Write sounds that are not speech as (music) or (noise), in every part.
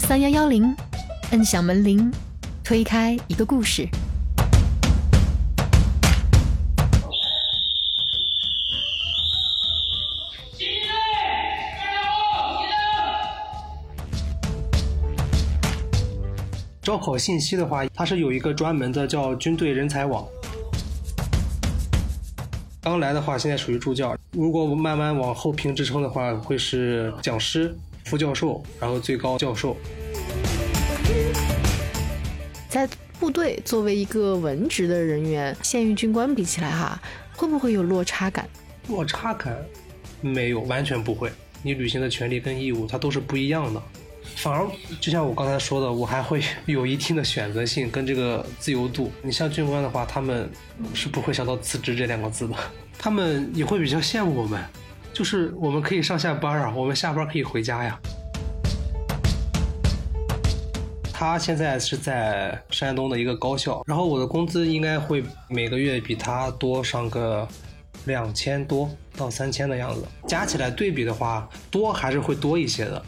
三幺幺零，摁响门铃，推开一个故事。招考信息的话，它是有一个专门的叫军队人才网。刚来的话，现在属于助教。如果慢慢往后评职称的话，会是讲师、副教授，然后最高教授。在部队作为一个文职的人员，现役军官比起来哈，会不会有落差感？落差感没有，完全不会。你履行的权利跟义务，它都是不一样的。反而，就像我刚才说的，我还会有一定的选择性跟这个自由度。你像军官的话，他们是不会想到辞职这两个字的，他们也会比较羡慕我们，就是我们可以上下班啊，我们下班可以回家呀。他现在是在山东的一个高校，然后我的工资应该会每个月比他多上个两千多到三千的样子，加起来对比的话，多还是会多一些的。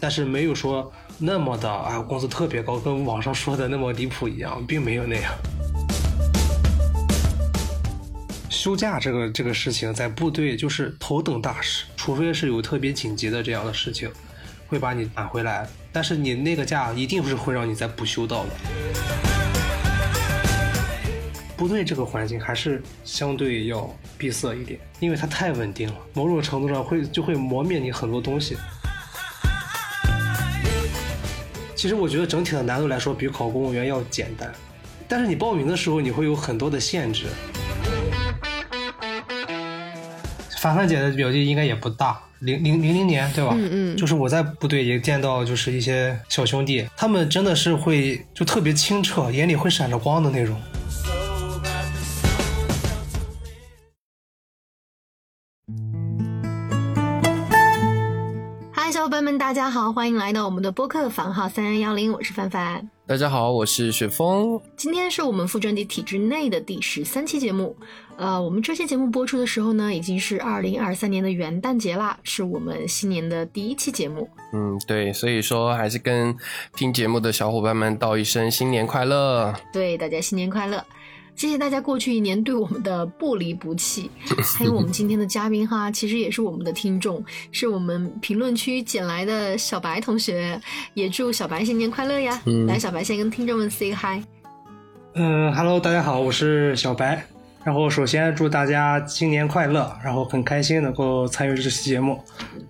但是没有说那么的啊，工资特别高，跟网上说的那么离谱一样，并没有那样。休假这个这个事情，在部队就是头等大事，除非是有特别紧急的这样的事情，会把你赶回来。但是你那个假一定是会让你再补休到的。部队这个环境还是相对要闭塞一点，因为它太稳定了，某种程度上会就会磨灭你很多东西。其实我觉得整体的难度来说，比考公务员要简单，但是你报名的时候，你会有很多的限制。凡凡姐的表弟应该也不大，零零零零年对吧？嗯嗯。就是我在部队也见到，就是一些小兄弟，他们真的是会就特别清澈，眼里会闪着光的那种。嗨小伙伴们，大家好，欢迎来到我们的播客房号三幺幺零，我是范范。大家好，我是雪峰。今天是我们副专辑体制内的第十三期节目。呃，我们这期节目播出的时候呢，已经是二零二三年的元旦节啦，是我们新年的第一期节目。嗯，对，所以说还是跟听节目的小伙伴们道一声新年快乐。对，大家新年快乐。谢谢大家过去一年对我们的不离不弃，(laughs) 还有我们今天的嘉宾哈，其实也是我们的听众，是我们评论区捡来的小白同学，也祝小白新年快乐呀！来，小白先跟听众们 say hi。嗯，Hello，大家好，我是小白。然后首先祝大家新年快乐，然后很开心能够参与这期节目。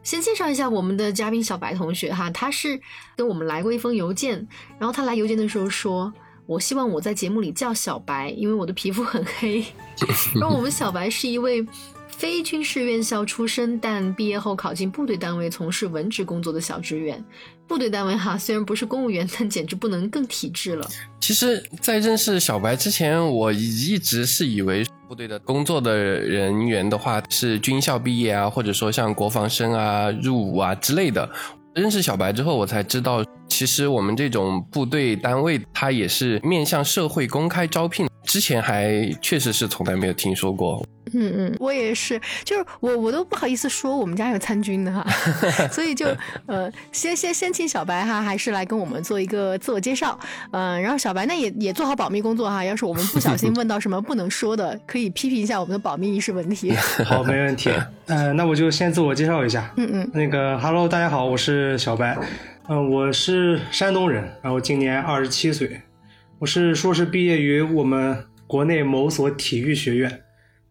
先介绍一下我们的嘉宾小白同学哈，他是跟我们来过一封邮件，然后他来邮件的时候说。我希望我在节目里叫小白，因为我的皮肤很黑。(laughs) 然后我们小白是一位非军事院校出身，但毕业后考进部队单位从事文职工作的小职员。部队单位哈，虽然不是公务员，但简直不能更体制了。其实，在认识小白之前，我一直是以为部队的工作的人员的话是军校毕业啊，或者说像国防生啊、入伍啊之类的。认识小白之后，我才知道。其实我们这种部队单位，它也是面向社会公开招聘。之前还确实是从来没有听说过。嗯嗯，我也是，就是我我都不好意思说我们家有参军的哈，(laughs) 所以就呃先先先请小白哈，还是来跟我们做一个自我介绍。嗯，然后小白呢也也做好保密工作哈，要是我们不小心问到什么不能说的，可以批评一下我们的保密意识问题。(laughs) 好，没问题。嗯，那我就先自我介绍一下。嗯嗯，那个 Hello，大家好，我是小白。嗯，我是山东人，然后今年二十七岁，我是硕士毕业于我们国内某所体育学院。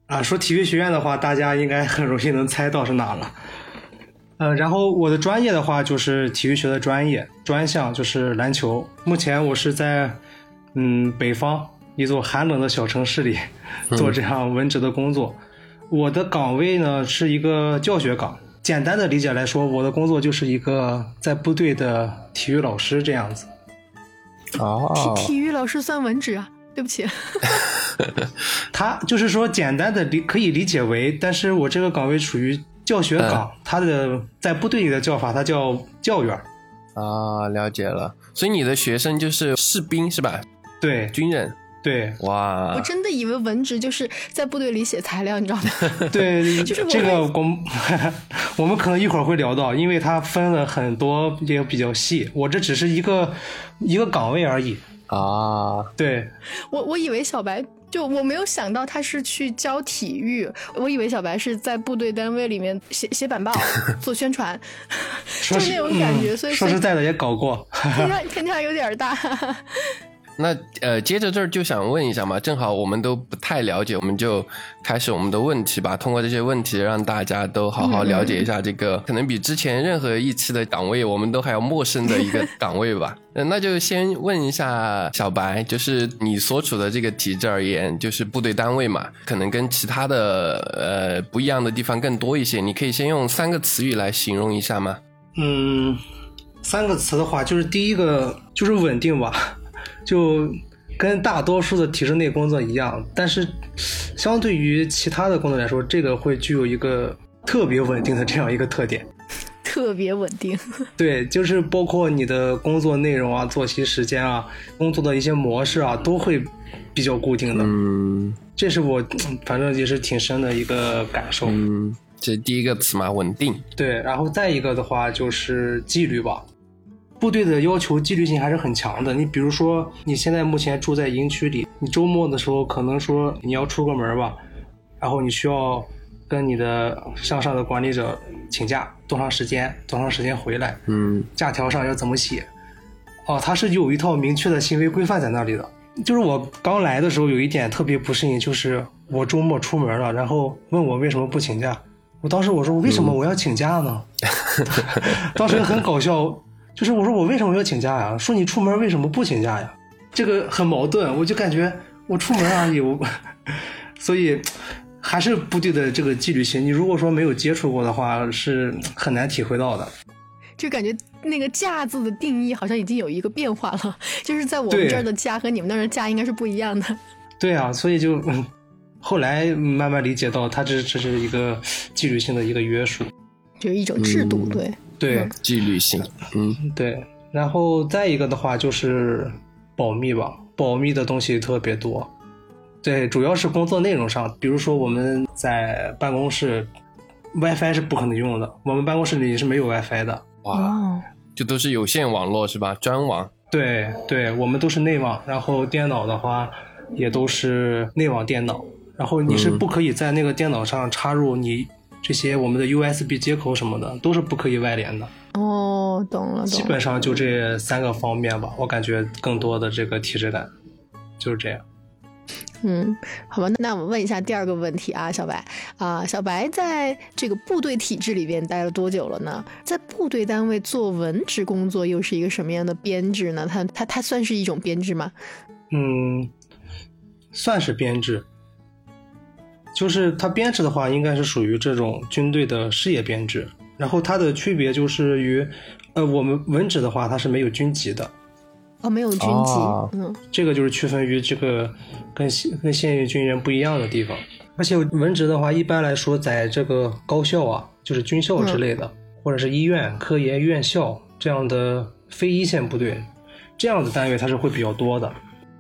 啊，说体育学院的话，大家应该很容易能猜到是哪了。呃，然后我的专业的话就是体育学的专业，专项就是篮球。目前我是在嗯北方一座寒冷的小城市里做这样文职的工作。我的岗位呢是一个教学岗。简单的理解来说，我的工作就是一个在部队的体育老师这样子。哦，体体育老师算文职啊？对不起，(laughs) 他就是说简单的理可以理解为，但是我这个岗位属于教学岗，他的在部队里的叫法，他叫教员。啊，了解了。所以你的学生就是士兵是吧？对，军人。对，哇！我真的以为文职就是在部队里写材料，你知道吗？(laughs) 对，(laughs) 就是这个我我们可能一会儿会聊到，因为它分了很多，也比较细。我这只是一个一个岗位而已啊。对，我我以为小白就我没有想到他是去教体育，我以为小白是在部队单位里面写写板报、(laughs) 做宣传，就那种感觉。所以说实在的也搞过，(laughs) 天差天差有点大。那呃，接着这儿就想问一下嘛，正好我们都不太了解，我们就开始我们的问题吧。通过这些问题，让大家都好好了解一下这个可能比之前任何一期的岗位我们都还要陌生的一个 (laughs) 岗位吧。那就先问一下小白，就是你所处的这个体制而言，就是部队单位嘛，可能跟其他的呃不一样的地方更多一些。你可以先用三个词语来形容一下吗？嗯，三个词的话，就是第一个就是稳定吧。就跟大多数的体制内工作一样，但是相对于其他的工作来说，这个会具有一个特别稳定的这样一个特点。(laughs) 特别稳定。对，就是包括你的工作内容啊、作息时间啊、工作的一些模式啊，都会比较固定的。嗯，这是我反正也是挺深的一个感受。嗯，这第一个词嘛，稳定。对，然后再一个的话就是纪律吧。部队的要求纪律性还是很强的。你比如说，你现在目前住在营区里，你周末的时候可能说你要出个门吧，然后你需要跟你的向上的管理者请假，多长时间，多长时间回来，嗯，假条上要怎么写？哦，它是有一套明确的行为规范在那里的。就是我刚来的时候有一点特别不适应，就是我周末出门了，然后问我为什么不请假，我当时我说为什么我要请假呢？(laughs) 当时很搞笑。就是我说我为什么要请假呀？说你出门为什么不请假呀？这个很矛盾，我就感觉我出门而已，我 (laughs) 所以还是部队的这个纪律性。你如果说没有接触过的话，是很难体会到的。就感觉那个“假”字的定义好像已经有一个变化了，(laughs) 就是在我们这儿的“假”和你们那儿的“假”应该是不一样的。对啊，所以就后来慢慢理解到，它这这是一个纪律性的一个约束，就是一种制度，对。对纪律性，嗯，对，然后再一个的话就是保密吧，保密的东西特别多，对，主要是工作内容上，比如说我们在办公室，WiFi 是不可能用的，我们办公室里是没有 WiFi 的，哇，就都是有线网络是吧？专网？对，对，我们都是内网，然后电脑的话也都是内网电脑，然后你是不可以在那个电脑上插入你。这些我们的 USB 接口什么的都是不可以外连的。哦，懂了，懂了基本上就这三个方面吧，我感觉更多的这个体质感就是这样。嗯，好吧，那我们问一下第二个问题啊，小白啊，小白在这个部队体制里边待了多久了呢？在部队单位做文职工作又是一个什么样的编制呢？它它它算是一种编制吗？嗯，算是编制。就是它编制的话，应该是属于这种军队的事业编制。然后它的区别就是于，呃，我们文职的话，它是没有军籍的。哦，没有军级，嗯，这个就是区分于这个跟跟现役军人不一样的地方。而且文职的话，一般来说，在这个高校啊，就是军校之类的，或者是医院、科研院校这样的非一线部队，这样的单位它是会比较多的。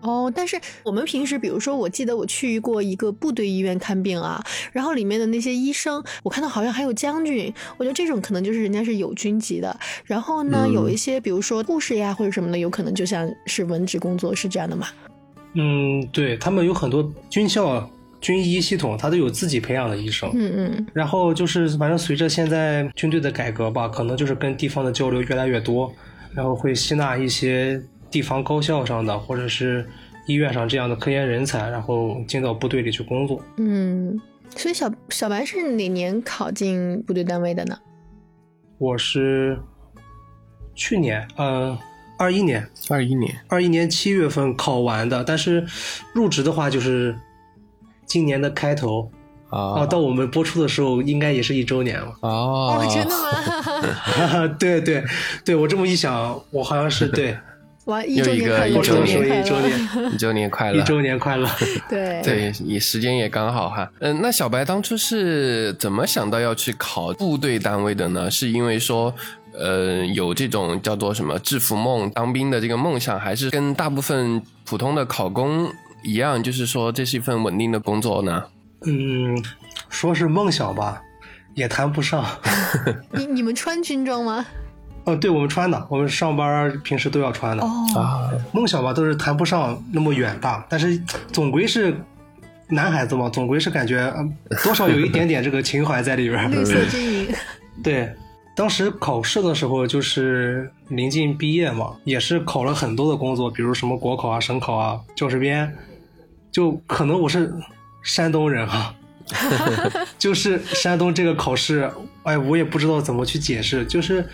哦，但是我们平时，比如说，我记得我去过一个部队医院看病啊，然后里面的那些医生，我看到好像还有将军，我觉得这种可能就是人家是有军级的。然后呢，有一些比如说护士呀或者什么的，有可能就像是文职工作，是这样的吗？嗯，对他们有很多军校军医系统，他都有自己培养的医生。嗯嗯。然后就是，反正随着现在军队的改革吧，可能就是跟地方的交流越来越多，然后会吸纳一些。地方高校上的，或者是医院上这样的科研人才，然后进到部队里去工作。嗯，所以小小白是哪年考进部队单位的呢？我是去年，嗯，二一年，二一年，二一年七月份考完的。但是入职的话，就是今年的开头啊。到我们播出的时候，应该也是一周年了。哦，真的吗？(laughs) (laughs) 对对对，我这么一想，我好像是对。又一个一周年，一周年，一周年快乐，一周年快乐。(laughs) 对 (laughs) 对，你时间也刚好哈。嗯，那小白当初是怎么想到要去考部队单位的呢？是因为说，呃，有这种叫做什么制服梦、当兵的这个梦想，还是跟大部分普通的考公一样，就是说这是一份稳定的工作呢？嗯，说是梦想吧，也谈不上。(laughs) 你你们穿军装吗？哦，对，我们穿的，我们上班平时都要穿的。哦，啊，梦想吧，都是谈不上那么远大，但是总归是男孩子嘛，总归是感觉嗯多少有一点点这个情怀在里边儿。绿色军营。(laughs) 对，当时考试的时候就是临近毕业嘛，也是考了很多的工作，比如什么国考啊、省考啊、教师编，就可能我是山东人哈、(laughs) 就是山东这个考试，哎，我也不知道怎么去解释，就是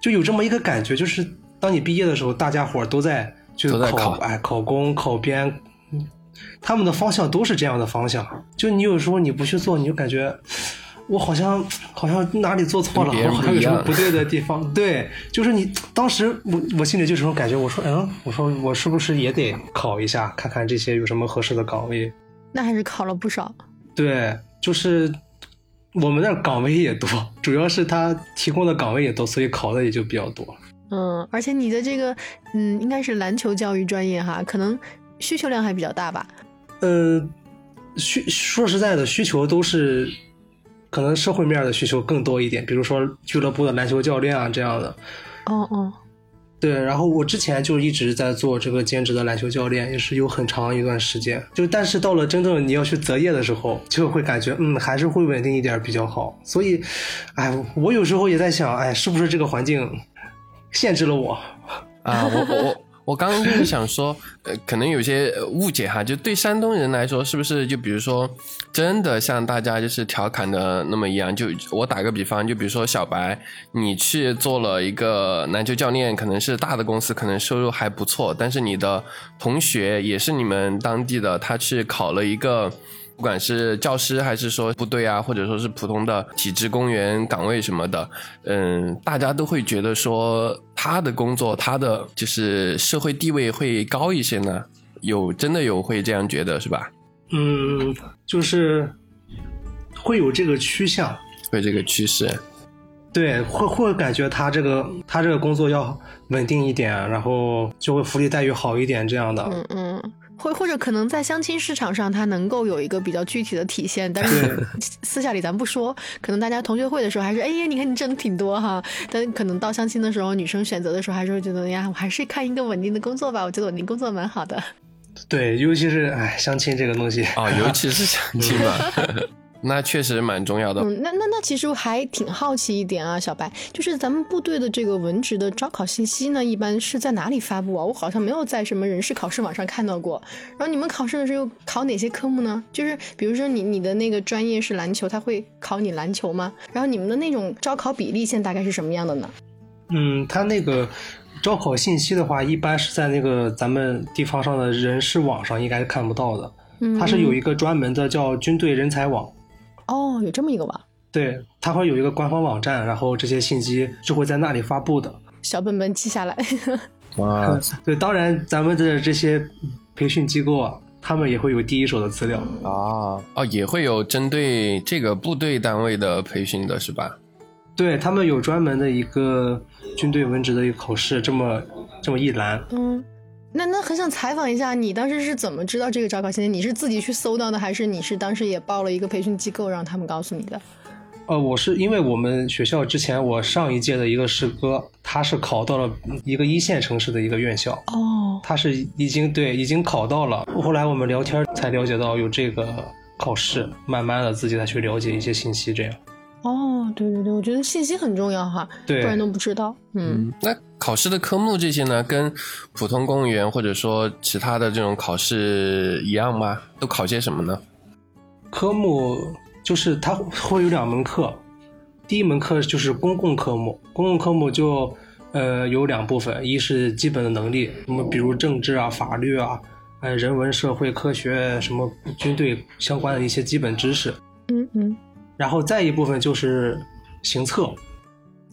就有这么一个感觉，就是当你毕业的时候，大家伙儿都在就考，都在考哎，考公、考编，嗯他们的方向都是这样的方向。就你有时候你不去做，你就感觉我好像好像哪里做错了，好像有什么不对的地方。对，就是你当时我我心里就有这种感觉，我说嗯，我说我是不是也得考一下，看看这些有什么合适的岗位。那还是考了不少。对，就是我们那儿岗位也多，主要是他提供的岗位也多，所以考的也就比较多。嗯，而且你的这个，嗯，应该是篮球教育专业哈，可能需求量还比较大吧？呃，需说实在的，需求都是可能社会面的需求更多一点，比如说俱乐部的篮球教练啊这样的。哦哦，对，然后我之前就一直在做这个兼职的篮球教练，也是有很长一段时间。就但是到了真正你要去择业的时候，就会感觉嗯，还是会稳定一点比较好。所以，哎，我有时候也在想，哎，是不是这个环境限制了我？啊，我我我刚刚就是想说，(laughs) 呃，可能有些误解哈，就对山东人来说，是不是就比如说，真的像大家就是调侃的那么一样？就我打个比方，就比如说小白，你去做了一个篮球教练，可能是大的公司，可能收入还不错，但是你的同学也是你们当地的，他去考了一个。不管是教师还是说部队啊，或者说是普通的体制公务员岗位什么的，嗯，大家都会觉得说他的工作，他的就是社会地位会高一些呢。有真的有会这样觉得是吧？嗯，就是会有这个趋向。会这个趋势，对，会会感觉他这个他这个工作要稳定一点，然后就会福利待遇好一点这样的。嗯嗯，或或者可能在相亲市场上，它能够有一个比较具体的体现，但是 (laughs) 私下里咱不说，可能大家同学会的时候还是，哎呀，你看你挣的挺多哈，但可能到相亲的时候，女生选择的时候还是会觉得，哎呀，我还是看一个稳定的工作吧，我觉得稳定工作蛮好的。对，尤其是哎，相亲这个东西，哦，尤其是相亲嘛，(laughs) 那确实蛮重要的。嗯，那那那其实我还挺好奇一点啊，小白，就是咱们部队的这个文职的招考信息呢，一般是在哪里发布啊？我好像没有在什么人事考试网上看到过。然后你们考试的时候考哪些科目呢？就是比如说你你的那个专业是篮球，他会考你篮球吗？然后你们的那种招考比例现在大概是什么样的呢？嗯，他那个招考信息的话，一般是在那个咱们地方上的人事网上应该是看不到的，嗯，它是有一个专门的叫军队人才网。哦，有这么一个网，对，它会有一个官方网站，然后这些信息是会在那里发布的。小本本记下来。(laughs) 哇，(laughs) 对，当然咱们的这些培训机构啊，他们也会有第一手的资料。啊，哦，也会有针对这个部队单位的培训的是吧？对他们有专门的一个军队文职的一个考试，这么这么一栏。嗯，那那很想采访一下，你当时是怎么知道这个招考信息？你是自己去搜到的，还是你是当时也报了一个培训机构，让他们告诉你的？呃，我是因为我们学校之前我上一届的一个师哥，他是考到了一个一线城市的一个院校，哦，他是已经对已经考到了。后来我们聊天才了解到有这个考试，慢慢的自己再去了解一些信息，这样。哦，对对对，我觉得信息很重要哈，不然都不知道。嗯，那考试的科目这些呢，跟普通公务员或者说其他的这种考试一样吗？都考些什么呢？科目就是它会有两门课，第一门课就是公共科目，公共科目就呃有两部分，一是基本的能力，那么比如政治啊、法律啊、呃人文社会科学什么军队相关的一些基本知识，嗯嗯，然后再一部分就是行测，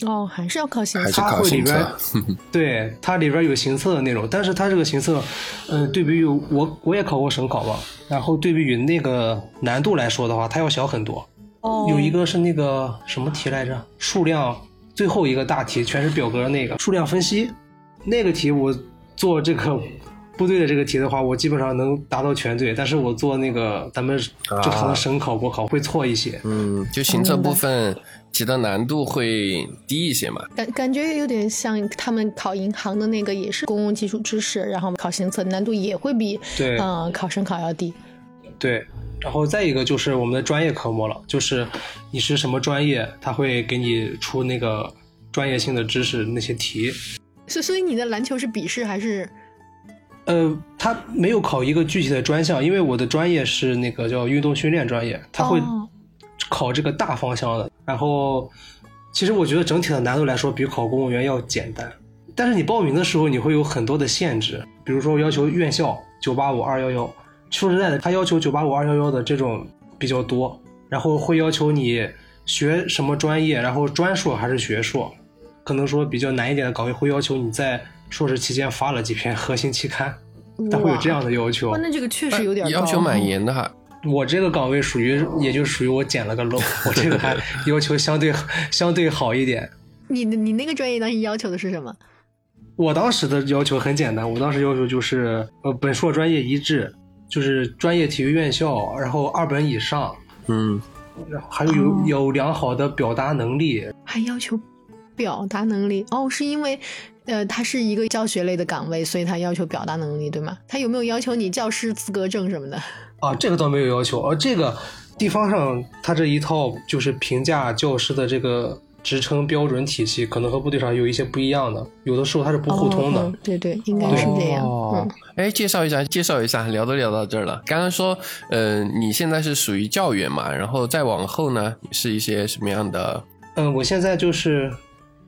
哦，还是要考行测。它会里边？(laughs) 对，它里边有行测的内容，但是它这个行测，呃，对比于我我也考过省考嘛，然后对比于那个难度来说的话，它要小很多。哦，有一个是那个什么题来着？数量最后一个大题全是表格那个数量分析，那个题我做这个部队的这个题的话，我基本上能达到全对，但是我做那个咱们正常的省考、国考会错一些。嗯，就行测部分题的难度会低一些嘛。感感觉有点像他们考银行的那个，也是公共基础知识，然后考行测难度也会比对嗯考省考要低。对，然后再一个就是我们的专业科目了，就是你是什么专业，他会给你出那个专业性的知识那些题。所所以你的篮球是笔试还是？呃，他没有考一个具体的专项，因为我的专业是那个叫运动训练专业，他会哦考这个大方向的。然后，其实我觉得整体的难度来说，比考公务员要简单。但是你报名的时候，你会有很多的限制，比如说要求院校九八五二幺幺。说实在的，他要求九八五二幺幺的这种比较多，然后会要求你学什么专业，然后专硕还是学硕，可能说比较难一点的岗位会要求你在硕士期间发了几篇核心期刊，他会有这样的要求，。那这个确实有点高要求蛮严的哈。我这个岗位属于，也就属于我捡了个漏，(laughs) 我这个还要求相对相对好一点。你你那个专业当时要求的是什么？我当时的要求很简单，我当时要求就是，呃，本硕专业一致，就是专业体育院校，然后二本以上，嗯，然后还有有有良好的表达能力。还要求表达能力哦，是因为呃，他是一个教学类的岗位，所以他要求表达能力，对吗？他有没有要求你教师资格证什么的？啊，这个倒没有要求，而、这个地方上它这一套就是评价教师的这个职称标准体系，可能和部队上有一些不一样的，有的时候它是不互通的。对对，应该是这样。哦嗯，哎，介绍一下，介绍一下，聊都聊到这儿了。刚刚说，呃，你现在是属于教员嘛，然后再往后呢，是一些什么样的？嗯，我现在就是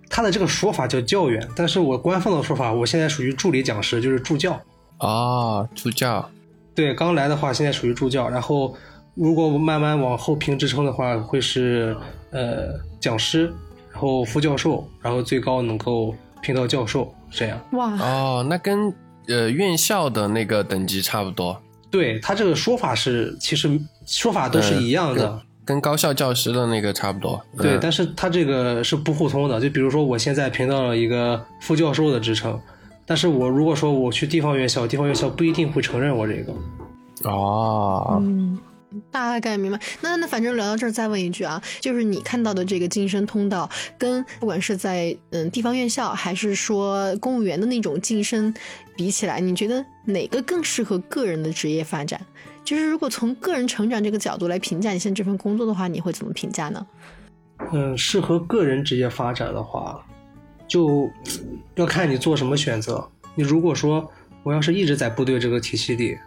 他的这个说法叫教员，但是我官方的说法，我现在属于助理讲师，就是助教。哦，助教。对，刚来的话，现在属于助教，然后如果我慢慢往后评职称的话，会是呃讲师，然后副教授，然后最高能够评到教授，这样。哇，哦，那跟呃院校的那个等级差不多，对他这个说法是，其实说法都是一样的。嗯跟高校教师的那个差不多。对，嗯但是他这个是不互通的。就比如说，我现在评到了一个副教授的职称，但是我如果说我去地方院校，地方院校不一定会承认我这个。哦，嗯，大概明白。那那反正聊到这儿，再问一句啊，就是你看到的这个晋升通道，跟不管是在嗯地方院校，还是说公务员的那种晋升比起来，你觉得哪个更适合个人的职业发展？就是如果从个人成长这个角度来评价你现在这份工作的话，你会怎么评价呢？嗯，适合个人职业发展的话，就要看你做什么选择。你如果说我要是一直在部队这个体系里，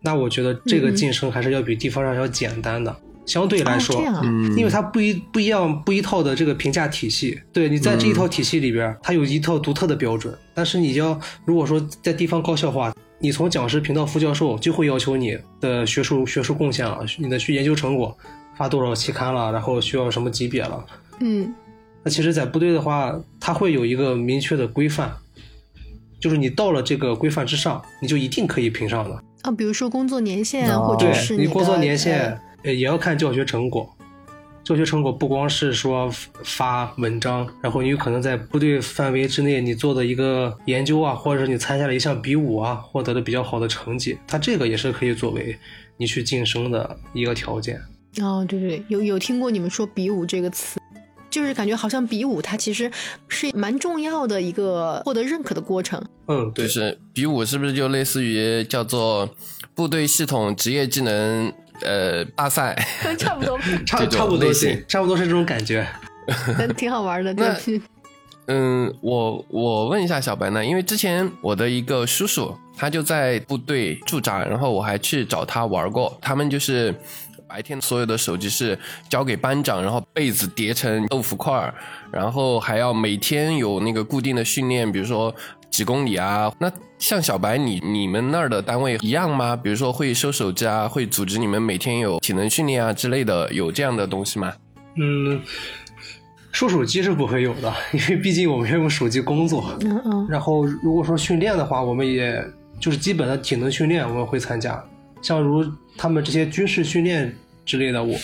那我觉得这个嗯晋升还是要比地方上要简单的。相对来说，哦、啊，嗯，因为它不一不一样不一套的这个评价体系，对你在这一套体系里边，它有一套独特的标准。但是你要如果说在地方高校化，你从讲师评到副教授，就会要求你的学术学术贡献了，你的研究成果发多少期刊了，然后需要什么级别了。嗯那其实，在部队的话，它会有一个明确的规范，就是你到了这个规范之上，你就一定可以评上的。啊，比如说工作年限，哦或者是的你工作年呃限，呃，也要看教学成果。教学成果不光是说发文章，然后你有可能在部队范围之内，你做的一个研究啊，或者是你参加了一项比武啊，获得了比较好的成绩，它这个也是可以作为你去晋升的一个条件。哦，对对对，有有听过你们说比武这个词，就是感觉好像比武它其实是蛮重要的一个获得认可的过程。嗯，对就，是比武是不是就类似于叫做部队系统职业技能呃大赛？(laughs) 差不多，(laughs) 差差不多是差不多是这种感觉。挺好玩的。(laughs) 那对，嗯，我我问一下小白呢，因为之前我的一个叔叔他就在部队驻扎，然后我还去找他玩过，他们就是。白天所有的手机是交给班长，然后被子叠成豆腐块儿，然后还要每天有那个固定的训练，比如说几公里啊。那像小白你你们那儿的单位一样吗？比如说会收手机啊，会组织你们每天有体能训练啊之类的，有这样的东西吗？嗯，收手机是不会有的，因为毕竟我们要用手机工作。嗯嗯然后如果说训练的话，我们也就是基本的体能训练我们会参加，像如他们这些军事训练之类的，我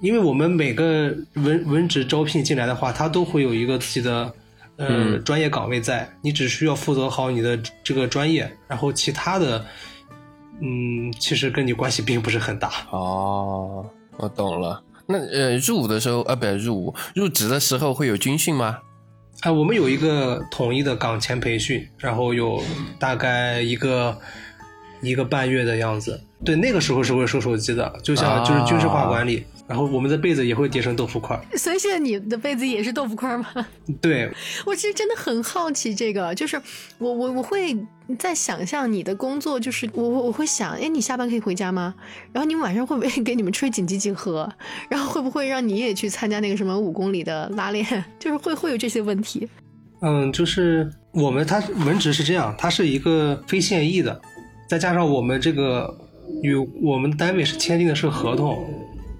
因为我们每个文文职招聘进来的话，他都会有一个自己的呃嗯专业岗位在，你只需要负责好你的这个专业，然后其他的，嗯，其实跟你关系并不是很大。哦，我懂了。那呃，入伍的时候啊，不是入伍，入职的时候会有军训吗？啊，我们有一个统一的岗前培训，然后有大概一个一个半月的样子。对，那个时候是会收手机的，就像就是军事化管理。然后我们的被子也会叠成豆腐块。所以现在你的被子也是豆腐块吗？(laughs) 对，我其实真的很好奇这个，就是我我我会在想象你的工作，就是我我我会想，哎，你下班可以回家吗？然后你们晚上会不会 (laughs) 给你们吹紧急集合？然后会不会让你也去参加那个什么五公里的拉练？(laughs) 就是会会有这些问题。嗯，就是我们它文职是这样，它是一个非现役的，再加上我们这个与我们单位是签订的是合同，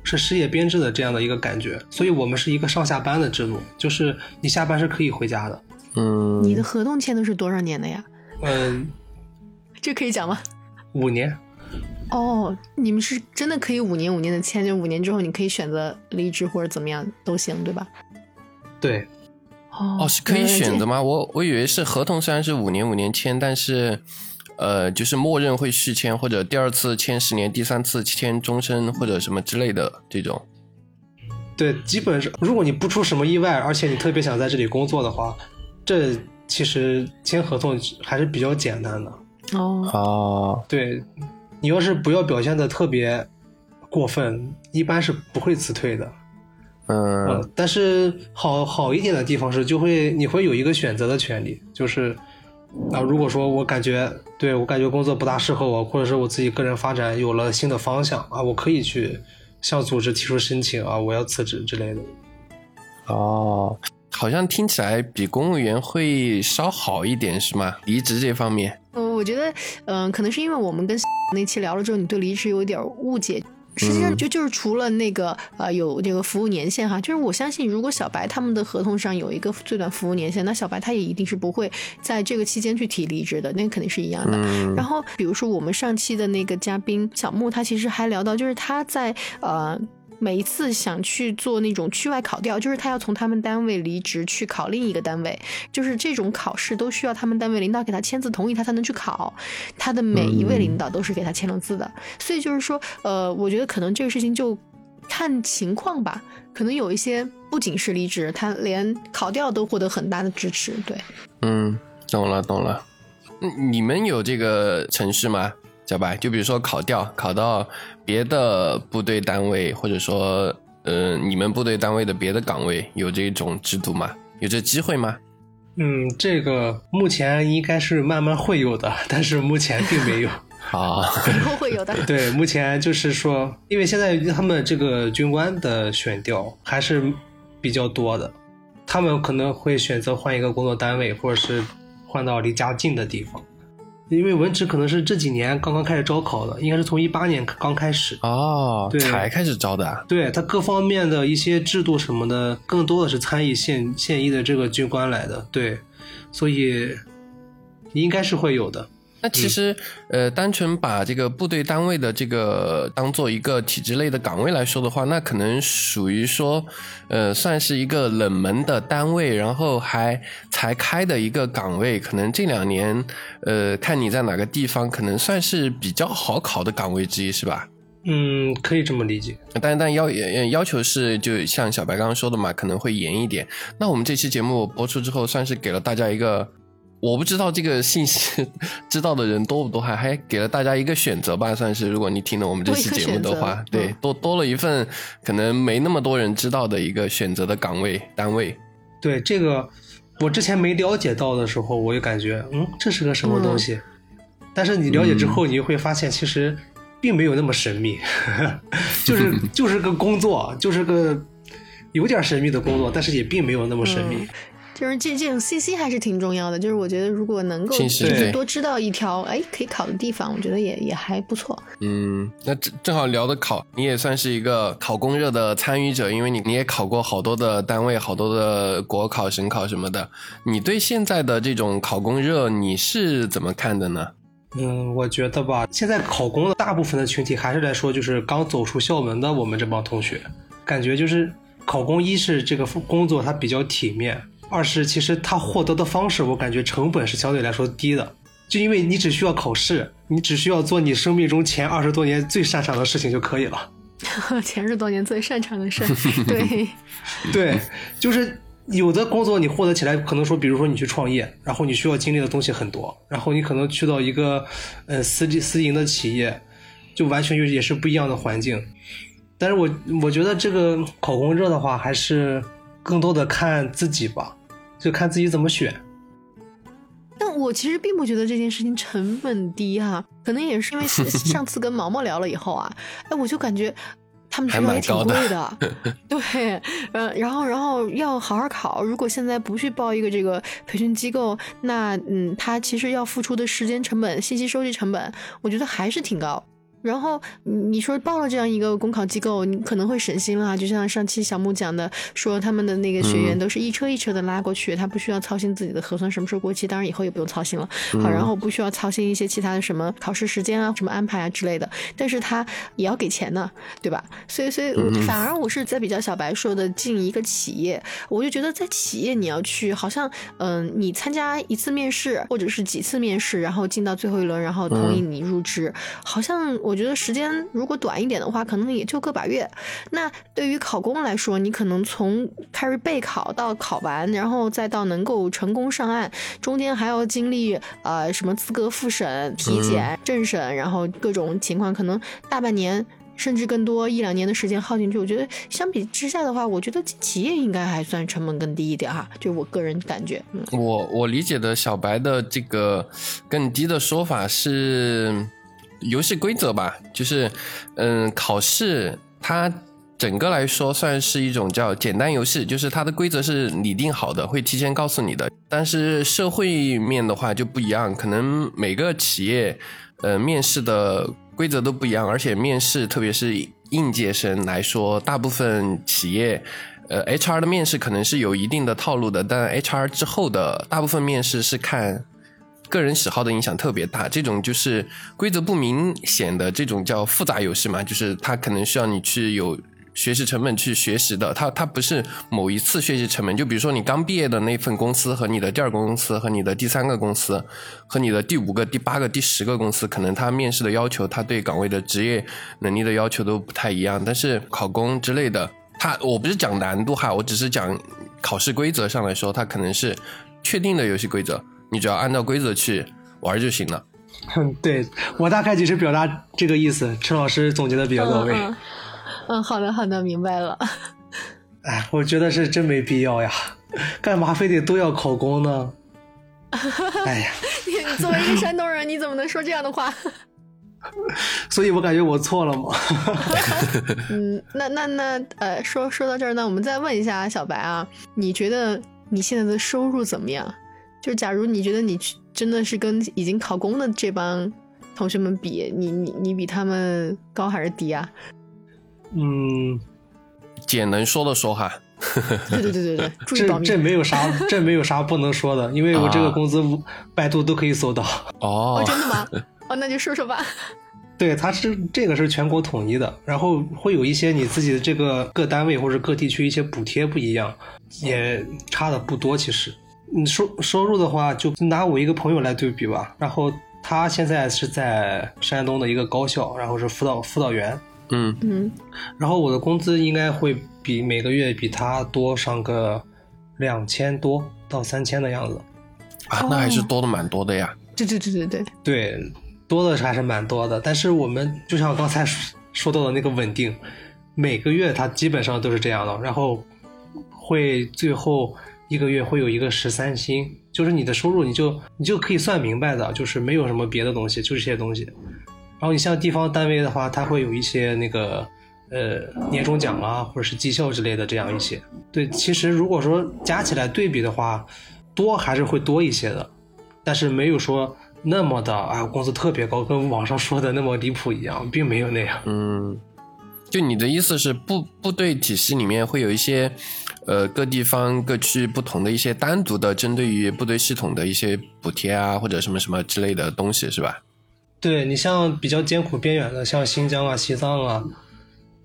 是事业编制的这样的一个感觉，所以我们是一个上下班的制度，就是你下班是可以回家的。嗯，你的合同签的是多少年的呀？嗯，这可以讲吗？五年。哦，你们是真的可以五年五年的签，就五年之后你可以选择离职或者怎么样都行，对吧？对，哦哦，是可以选择吗？我我以为是合同虽然是五年五年签，但是呃，就是默认会续签，或者第二次签十年，第三次签终身或者什么之类的这种。对，基本上如果你不出什么意外，而且你特别想在这里工作的话，这其实签合同还是比较简单的。哦，哦，对，你要是不要表现的特别过分，一般是不会辞退的。嗯呃，但是好好一点的地方是，就会你会有一个选择的权利，就是啊、如果说我感觉对我感觉工作不大适合我，或者是我自己个人发展有了新的方向啊，我可以去向组织提出申请啊，我要辞职之类的。哦，好像听起来比公务员会稍好一点，是吗？离职这方面，呃，我觉得，嗯、可能是因为我们跟 (laughs) 那期聊了之后，你对离职有一点误解。实际上就就是除了那个呃有这个服务年限哈，就是我相信如果小白他们的合同上有一个最短服务年限，那小白他也一定是不会在这个期间去提离职的，那肯定是一样的。嗯然后比如说我们上期的那个嘉宾小木，他其实还聊到，就是他在呃。每一次想去做那种区外考调，就是他要从他们单位离职去考另一个单位，就是这种考试都需要他们单位领导给他签字同意，他才能去考。他的每一位领导都是给他签了字的，所以就是说，呃，我觉得可能这个事情就看情况吧，可能有一些不仅是离职，他连考调都获得很大的支持。对，嗯，懂了懂了。嗯你们有这个程序吗？小白，就比如说考调，考到别的部队单位，或者说呃你们部队单位的别的岗位，有这种制度吗？有这机会吗？嗯，这个目前应该是慢慢会有的，但是目前并没有。啊，以后会有的。对，目前就是说，因为现在他们这个军官的选调还是比较多的，他们可能会选择换一个工作单位，或者是换到离家近的地方。因为文职可能是这几年刚刚开始招考的，应该是从一八年刚开始。哦，对才开始招的啊，对它各方面的一些制度什么的，更多的是参与现现役的这个军官来的。对，所以应该是会有的。那其实，呃，单纯把这个部队单位的这个当做一个体制类的岗位来说的话，那可能属于说，呃，算是一个冷门的单位，然后还才开的一个岗位，可能这两年，呃，看你在哪个地方，可能算是比较好考的岗位之一，是吧？嗯，可以这么理解。但但要呃要求是，就像小白刚刚说的嘛，可能会严一点。那我们这期节目播出之后，算是给了大家一个，我不知道这个信息 (laughs) 知道的人多不多，还还给了大家一个选择吧，算是。如果你听了我们这期节目的话，对嗯，多多了一份可能没那么多人知道的一个选择的岗位单位。对这个，我之前没了解到的时候，我就感觉，嗯，这是个什么东西？但是你了解之后，你就会发现，其实并没有那么神秘，(laughs) 就是 (laughs) 就是个工作，就是个有点神秘的工作，但是也并没有那么神秘。嗯就是这这种信息还是挺重要的。就是我觉得如果能够就是多知道一条哎可以考的地方，我觉得也也还不错。嗯，那正正好聊的考，你也算是一个考公热的参与者，因为你你也考过好多的单位，好多的国考、省考什么的。你对现在的这种考公热你是怎么看的呢？嗯，我觉得吧，现在考公的大部分的群体还是来说，就是刚走出校门的我们这帮同学，感觉就是考公一是这个工作它比较体面，二是其实它获得的方式，我感觉成本是相对来说低的，就因为你只需要考试，你只需要做你生命中前二十多年最擅长的事情就可以了。(laughs) 前十多年最擅长的事，对，(laughs) 对，就是有的工作你获得起来，可能说，比如说你去创业，然后你需要经历的东西很多，然后你可能去到一个呃私私营的企业，就完全就也是不一样的环境。但是我我觉得这个考公热的话，还是更多的看自己吧，就看自己怎么选。但我其实并不觉得这件事情成本低哈，可能也是因为 (laughs) 上次跟毛毛聊了以后啊，哎，我就感觉他们学校也挺贵的，(laughs) 对，呃，然后然后要好好考，如果现在不去报一个这个培训机构，那嗯，他其实要付出的时间成本、信息收集成本，我觉得还是挺高。然后你说报了这样一个公考机构，你可能会省心了，就像上期小木讲的，说他们的那个学员都是一车一车的拉过去，他不需要操心自己的核酸什么时候过期，当然以后也不用操心了。好，然后不需要操心一些其他的什么考试时间啊、什么安排啊之类的，但是他也要给钱呢，对吧？所以，所以反而我是在比较小白说的进一个企业，我就觉得在企业你要去，好像嗯，你参加一次面试或者是几次面试，然后进到最后一轮，然后同意你入职，好像我。我觉得时间如果短一点的话，可能也就个把月。那对于考公来说，你可能从开始备考到考完，然后再到能够成功上岸，中间还要经历呃什么资格复审、体检、政审，然后各种情况，可能大半年甚至更多一两年的时间耗进去。我觉得相比之下的话，我觉得企业应该还算成本更低一点哈，就我个人感觉。嗯我我理解的小白的这个更低的说法是。游戏规则吧，就是，嗯，考试它整个来说算是一种叫简单游戏，就是它的规则是拟定好的，会提前告诉你的。但是社会面的话就不一样，可能每个企业，呃，面试的规则都不一样，而且面试特别是应届生来说，大部分企业，呃，HR 的面试可能是有一定的套路的，但 HR 之后的大部分面试是看。个人喜好的影响特别大，这种就是规则不明显的这种叫复杂游戏嘛，就是它可能需要你去有学习成本去学习的，它它不是某一次学习成本，就比如说你刚毕业的那份公司和你的第二个公司和你的第三个公司和你的第五个、第八个、第十个公司，可能他面试的要求，他对岗位的职业能力的要求都不太一样，但是考公之类的，他我不是讲难度哈，我只是讲考试规则上来说，它可能是确定的游戏规则。你只要按照规则去玩就行了。(laughs) 嗯，对我大概就是表达这个意思。陈老师总结的比较到位。嗯，好的，好的，明白了。(laughs) 哎，我觉得是真没必要呀，干嘛非得都要考公呢？(laughs) 哎呀，你作为一个山东人，你怎么能说这样的话？所以我感觉我错了吗？嗯，那那那呃，说说到这儿，那我们再问一下小白啊，你觉得你现在的收入怎么样？就假如你觉得你真的是跟已经考公的这帮同学们比，你你你比他们高还是低啊？嗯，姐能说的说哈。对对对对对，(laughs) 这这没有啥，这没有啥不能说的，因为我这个工资百度都可以搜到。哦，真的吗？(laughs) 哦，那就说说吧。对，它是这个是全国统一的，然后会有一些你自己的这个各单位或者各地区一些补贴不一样，也差的不多，其实。你收收入的话，就拿我一个朋友来对比吧。然后他现在是在山东的一个高校，然后是辅导辅导员。嗯嗯。然后我的工资应该会比每个月比他多上个两千多到三千的样子。啊，那还是多的蛮多的呀。对对对对对。对，多的还是蛮多的。但是我们就像刚才说到的那个稳定，每个月他基本上都是这样的。然后会最后。一个月会有一个十三薪，就是你的收入，你就你就可以算明白的，就是没有什么别的东西，就这些东西。然后你像地方单位的话，它会有一些那个呃年终奖啊，或者是绩效之类的这样一些。对，其实如果说加起来对比的话，多还是会多一些的，但是没有说那么的啊工资特别高，跟网上说的那么离谱一样，并没有那样。嗯，就你的意思是部部队体系里面会有一些。呃，各地方各区不同的一些单独的针对于部队系统的一些补贴啊，或者什么什么之类的东西，是吧？对你像比较艰苦边远的，像新疆啊、西藏啊，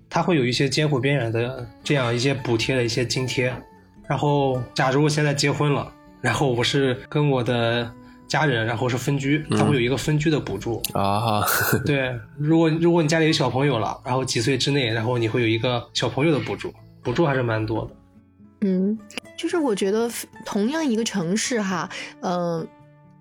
它会有一些艰苦边远的这样一些补贴的一些津贴。然后假如我现在结婚了，然后我是跟我的家人，然后是分居，他会有一个分居的补助。啊，对，如果如果你家里有小朋友了，然后几岁之内，然后你会有一个小朋友的补助，补助还是蛮多的。嗯，就是我觉得同样一个城市哈，嗯、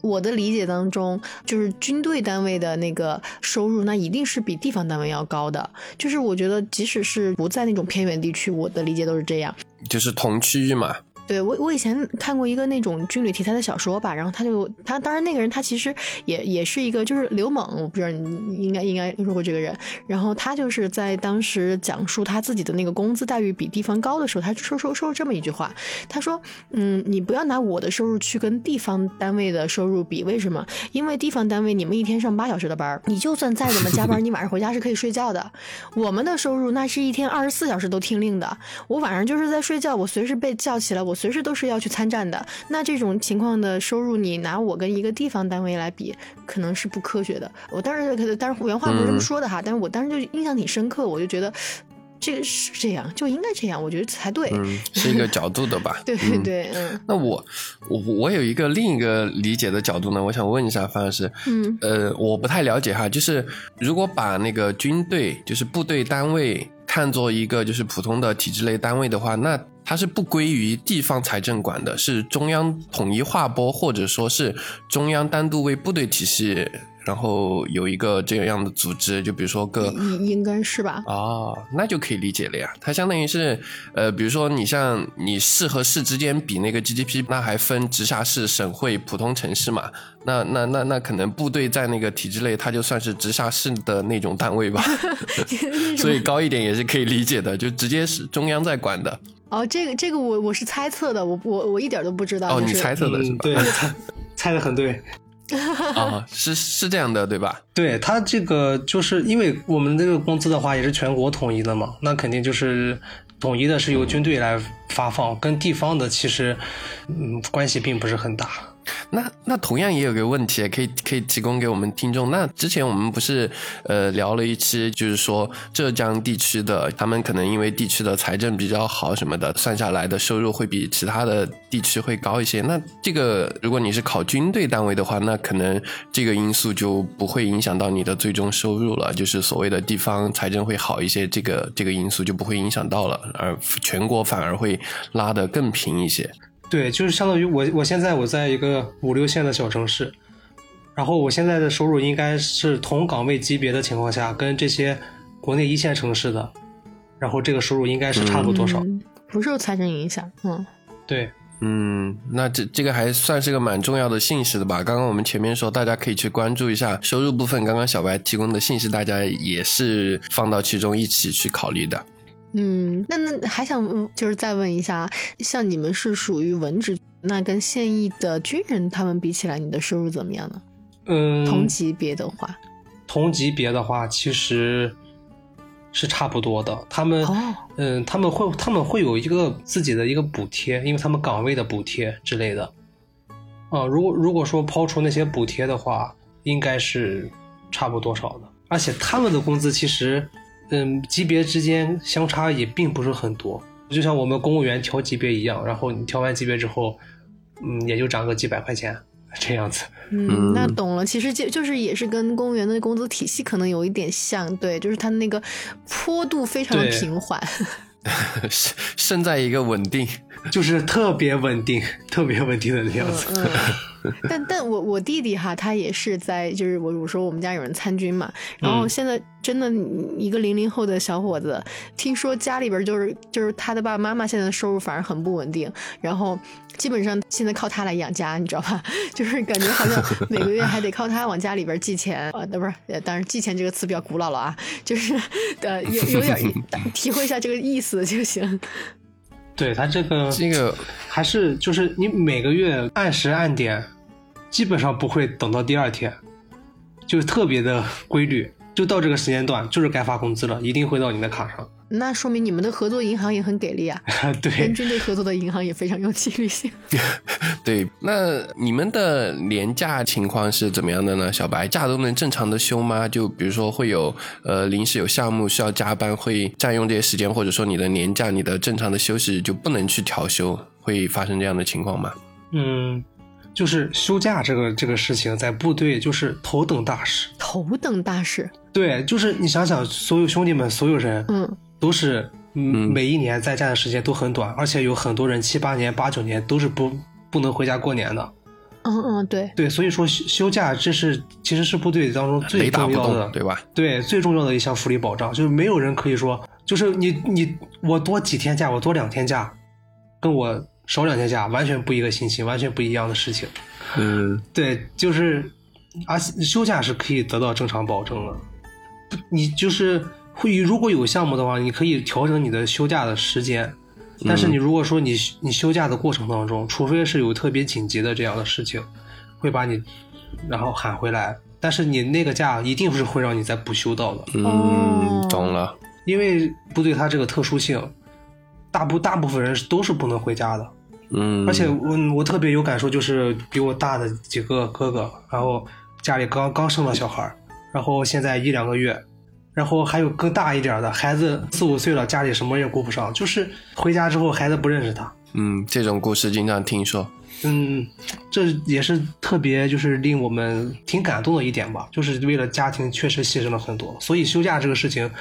我的理解当中，就是军队单位的那个收入，那一定是比地方单位要高的。就是我觉得，即使是不在那种偏远地区，我的理解都是这样。就是同区域嘛。对我，我以前看过一个那种军旅题材的小说吧，然后他就他当然那个人他其实也也是一个就是刘猛，我不知道你应该应该听说过这个人，然后他就是在当时讲述他自己的那个工资待遇比地方高的时候，他说说说这么一句话，他说，嗯，你不要拿我的收入去跟地方单位的收入比，为什么？因为地方单位你们一天上八小时的班儿，你就算再怎么加班，(laughs) 你晚上回家是可以睡觉的。我们的收入那是一天二十四小时都听令的，我晚上就是在睡觉，我随时被叫起来，我随时都是要去参战的。那这种情况的收入，你拿我跟一个地方单位来比，可能是不科学的。我当时当然原话不是这么说的哈，但是我当时就印象挺深刻，我就觉得这个是这样，就应该这样，我觉得才对。嗯，是一个角度的吧？(laughs) 对对对，嗯那我我我有一个另一个理解的角度呢，我想问一下范老师，嗯呃，我不太了解哈，就是如果把那个军队，就是部队单位看作一个就是普通的体制类单位的话，那它是不归于地方财政管的，是中央统一划拨，或者说是中央单独为部队体系，然后有一个这样的组织，就比如说各应应该是吧？哦，那就可以理解了呀。它相当于是，呃，比如说你像你市和市之间比那个 GDP，那还分直辖市、省会、普通城市嘛。那那那那可能部队在那个体制内，它就算是直辖市的那种单位吧。(laughs) (laughs) 所以高一点也是可以理解的，就直接是中央在管的。哦，这个这个我我是猜测的，我我我一点都不知道。哦，就是你猜测的是嗯，吧？对，(laughs) 猜猜的很对。(laughs) 啊、是是这样的，对吧？对他这个，就是因为我们这个工资的话也是全国统一的嘛，那肯定就是统一的是由军队来发放，跟地方的其实嗯关系并不是很大。那那同样也有个问题，可以可以提供给我们听众。那之前我们不是呃聊了一期，就是说浙江地区的他们可能因为地区的财政比较好什么的，算下来的收入会比其他的地区会高一些。那这个如果你是考军队单位的话，那可能这个因素就不会影响到你的最终收入了，就是所谓的地方财政会好一些，这个这个因素就不会影响到了，而全国反而会拉得更平一些。对，就是相当于我我现在我在一个五六线的小城市，然后我现在的收入应该是同岗位级别的情况下，跟这些国内一线城市的，然后这个收入应该是差不多多少？嗯不受财政影响，嗯。对，嗯，那这这个还算是个蛮重要的信息的吧？刚刚我们前面说，大家可以去关注一下收入部分。刚刚小白提供的信息，大家也是放到其中一起去考虑的。嗯，那那还想嗯就是再问一下，像你们是属于文职，那跟现役的军人他们比起来，你的收入怎么样呢？嗯，同级别的话，同级别的话，其实是差不多的。他们，哦嗯，他们会他们会有一个自己的一个补贴，因为他们岗位的补贴之类的。啊、如果如果说抛除那些补贴的话，应该是差不多少的。而且他们的工资其实，嗯，级别之间相差也并不是很多，就像我们公务员调级别一样，然后你调完级别之后，嗯，也就涨个几百块钱这样子。嗯，那懂了。其实就就是也是跟公务员的工资体系可能有一点像，对，就是它那个坡度非常的平缓。(laughs) 胜胜在一个稳定。就是特别稳定，特别稳定的那样子。嗯，(laughs) 但但我我弟弟哈，他也是在，就是我我说我们家有人参军嘛，然后嗯现在真的一个零零后的小伙子，听说家里边就是就是他的爸爸妈妈现在的收入反而很不稳定，然后基本上现在靠他来养家，你知道吧？(laughs) 就是感觉好像每个月还得靠他往家里边寄钱，呃，不是，呃当然寄钱这个词比较古老了啊，就是呃有有点 (laughs) 体会一下这个意思就行。对他这个这个还是就是你每个月按时按点，基本上不会等到第二天，就特别的规律，就到这个时间段就是该发工资了，一定会到你的卡上。那说明你们的合作银行也很给力啊，(laughs) 对跟对，军队合作的银行也非常有纪律性。(laughs) 对，那你们的年假情况是怎么样的呢？小白假都能正常的休吗？就比如说会有呃临时有项目需要加班，会占用这些时间，或者说你的年假、你的正常的休息就不能去调休，会发生这样的情况吗？嗯，就是休假这个这个事情，在部队就是头等大事。头等大事。对，就是你想想，所有兄弟们，所有人，嗯，都是嗯，每一年在家的时间都很短，而且有很多人七八年、八九年都是不不能回家过年的。嗯嗯，对对，所以说休休假这是其实是部队当中最重要的，对吧？对，最重要的一项福利保障，就是没有人可以说，就是你你我多几天假，我多两天假，跟我少两天假完全不一个心情，完全不一样的事情。嗯，对，就是而休假是可以得到正常保证的。你就是会如果有项目的话，你可以调整你的休假的时间。但是你如果说你你休假的过程当中，除非是有特别紧急的这样的事情，会把你然后喊回来。但是你那个假一定是会让你再补休到的。嗯，懂了。因为部队它这个特殊性，大部大部分人都是不能回家的。嗯。而且我我特别有感受，就是比我大的几个哥哥，然后家里刚刚生了小孩，然后现在一两个月。然后还有更大一点的孩子，四五岁了，家里什么也顾不上，就是回家之后孩子不认识他。嗯，这种故事经常听说。嗯，这也是特别就是令我们挺感动的一点吧，就是为了家庭确实牺牲了很多，所以休假这个事情，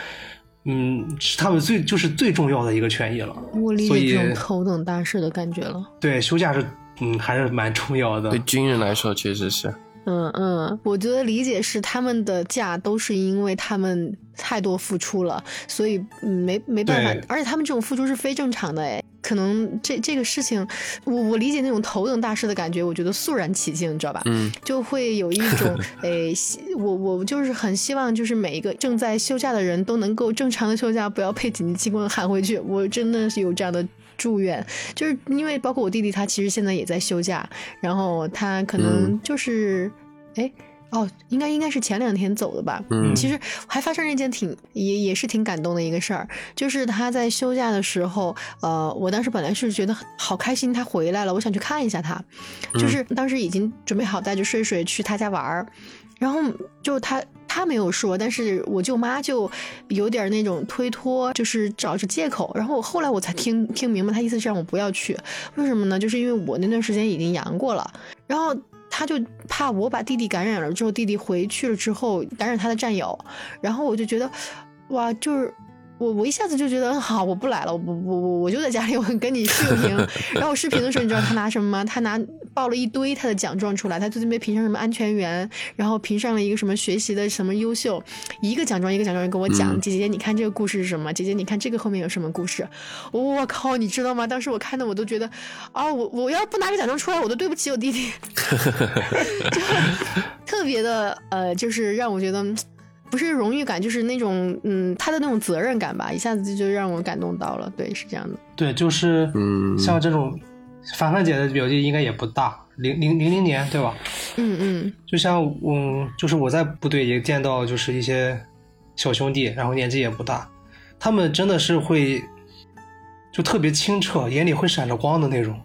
嗯，是他们最就是最重要的一个权益了。我理解这种头等大事的感觉了。对，休假是嗯还是蛮重要的。对军人来说，确实是。嗯嗯，我觉得理解是他们的假都是因为他们太多付出了，所以没没办法，而且他们这种付出是非正常的哎，可能这这个事情，我我理解那种头等大事的感觉，我觉得肃然起敬，你知道吧？嗯，就会有一种 (laughs) 诶，我我就是很希望就是每一个正在休假的人都能够正常的休假，不要被紧急情况喊回去，我真的是有这样的。祝愿，就是因为包括我弟弟，他其实现在也在休假，然后他可能就是，哎，哦，应该应该是前两天走的吧。嗯，其实还发生了一件挺也也是挺感动的一个事儿，就是他在休假的时候，呃，我当时本来是觉得好开心，他回来了，我想去看一下他，就是当时已经准备好带着睡睡去他家玩儿，然后就他。他没有说，但是我舅妈就有点那种推脱，就是找着借口。然后我后来我才听听明白，他意思是让我不要去。为什么呢？就是因为我那段时间已经阳过了，然后他就怕我把弟弟感染了之后，弟弟回去了之后感染他的战友。然后我就觉得，哇，就是我我一下子就觉得好，我不来了，我不我我我就在家里，我跟你视频。(laughs) 然后我视频的时候，你知道他拿什么吗？他拿。报了一堆他的奖状出来，他最近被评上什么安全员，然后评上了一个什么学习的什么优秀，一个奖状一个奖状跟我讲，姐姐你看这个故事是什么？姐姐你看这个后面有什么故事？我靠，你知道吗？当时我看的我都觉得，啊，我我要不拿个奖状出来，我都对不起我弟弟，(laughs) 就特别的呃，就是让我觉得不是荣誉感，就是那种嗯他的那种责任感吧，一下子就让我感动到了。对，是这样的。对，就是嗯，像这种。凡凡姐的表弟应该也不大，零零零零年对吧？嗯嗯。就像我，就是我在部队也见到，就是一些小兄弟，然后年纪也不大，他们真的是会，就特别清澈，眼里会闪着光的那种。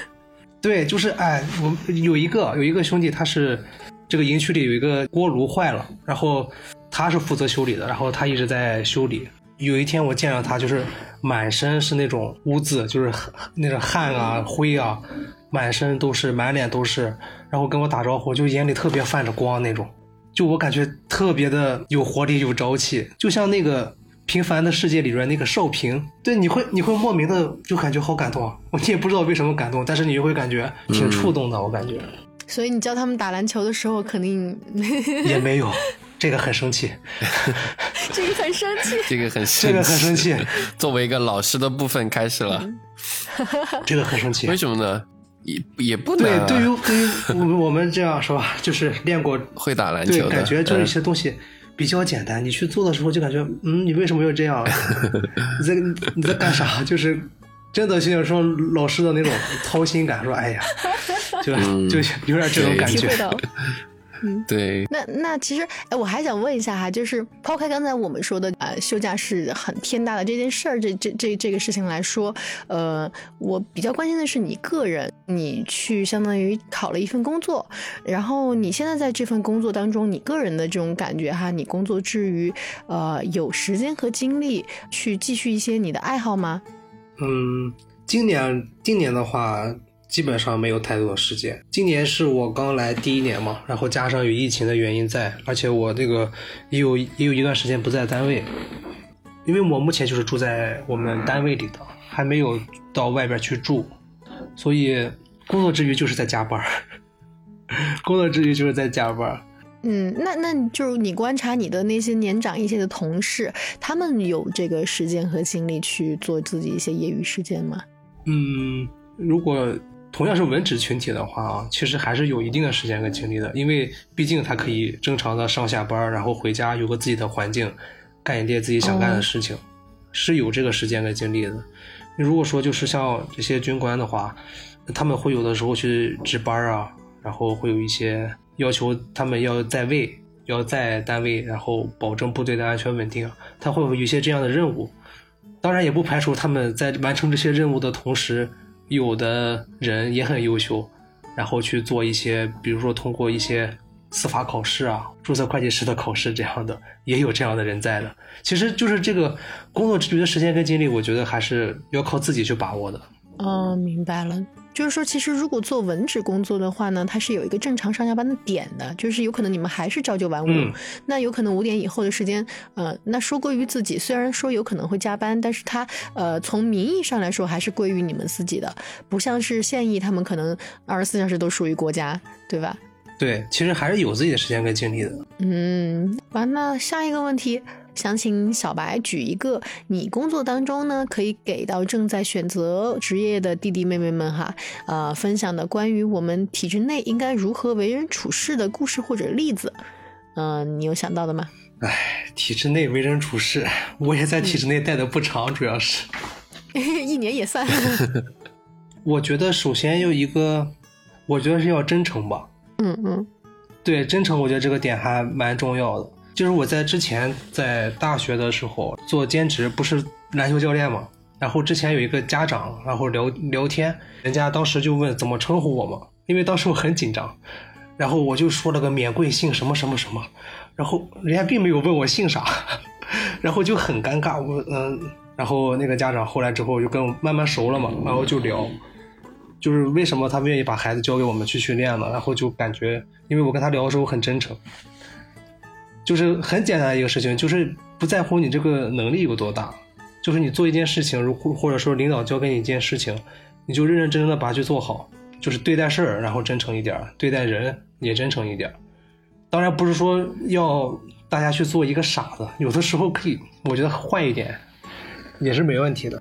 (laughs) 对，就是哎，我有一个有一个兄弟，他是这个营区里有一个锅炉坏了，然后他是负责修理的，然后他一直在修理。有一天我见到他，就是满身是那种污渍，就是那种汗啊、灰啊，满身都是，满脸都是。然后跟我打招呼，就眼里特别泛着光那种，就我感觉特别的有活力、有朝气，就像那个《平凡的世界》里边那个少平。对，你会你会莫名的就感觉好感动，我也不知道为什么感动，但是你就会感觉挺触动的，我感觉。所以你教他们打篮球的时候，肯定 (laughs) 也没有。这个很生气，(laughs) 这个很生气，(laughs) 这个很这个很生气。作为一个老师的部分开始了，这个很生气。为什么呢？也也不对。对于对于我们我们这样是吧，就是练过会打篮球，感觉就一些东西比较简单。你去做的时候就感觉，嗯，你为什么要这样？你在你在干啥？就是真的像说老师的那种掏心感，说哎呀，就就有点这种感觉。(laughs) 嗯，对。那那其实，哎，我还想问一下哈，就是抛开刚才我们说的，呃，休假是很天大的这件事儿，这这这这个事情来说，呃，我比较关心的是你个人，你去相当于考了一份工作，然后你现在在这份工作当中，你个人的这种感觉哈，你工作之余，呃，有时间和精力去继续一些你的爱好吗？嗯。今年今年的话，基本上没有太多的时间。今年是我刚来第一年嘛，然后加上有疫情的原因在，而且我这个也有也有一段时间不在单位，因为我目前就是住在我们单位里的，还没有到外边去住，所以工作之余就是在加班儿，工作之余就是在加班儿。嗯，那那就是你观察你的那些年长一些的同事，他们有这个时间和精力去做自己一些业余时间吗？嗯，如果同样是文职群体的话啊，其实还是有一定的时间跟精力的，因为毕竟他可以正常的上下班，然后回家有个自己的环境，干一点自己想干的事情，是有这个时间跟精力的。如果说就是像这些军官的话，他们会有的时候去值班啊，然后会有一些要求，他们要在位，要在单位，然后保证部队的安全稳定，他会有一些这样的任务。当然也不排除他们在完成这些任务的同时，有的人也很优秀，然后去做一些，比如说通过一些司法考试啊、注册会计师的考试这样的，也有这样的人在的。其实就是这个工作之余的时间跟精力，我觉得还是要靠自己去把握的。哦，明白了。就是说，其实如果做文职工作的话呢，它是有一个正常上下班的点的，就是有可能你们还是朝九晚五，嗯那有可能五点以后的时间，呃，那说归于自己，虽然说有可能会加班，但是它呃从名义上来说还是归于你们自己的，不像是现役他们可能二十四小时都属于国家，对吧？对，其实还是有自己的时间跟精力的。嗯，完，了下一个问题，想请小白举一个你工作当中呢，可以给到正在选择职业的弟弟妹妹们哈，呃，分享的关于我们体制内应该如何为人处事的故事或者例子，嗯、你有想到的吗？哎，体制内为人处事，我也在体制内待的不长，主要是。(laughs) 一年也算，(laughs) 我觉得首先有一个，我觉得是要真诚吧。嗯嗯对，真诚，我觉得这个点还蛮重要的。就是我在之前在大学的时候做兼职，不是篮球教练嘛，然后之前有一个家长，然后聊聊天，人家当时就问怎么称呼我嘛，因为当时我很紧张，然后我就说了个免贵姓什么什么什么，然后人家并没有问我姓啥，然后就很尴尬，我嗯，然后那个家长后来之后就跟我慢慢熟了嘛，然后就聊，就是为什么他愿意把孩子交给我们去训练呢？然后就感觉，因为我跟他聊的时候很真诚，就是很简单的一个事情，就是不在乎你这个能力有多大，就是你做一件事情，如或者说领导交给你一件事情，你就认认真真的把它去做好，就是对待事儿然后真诚一点儿，对待人也真诚一点儿。当然不是说要大家去做一个傻子，有的时候可以，我觉得换一点也是没问题的。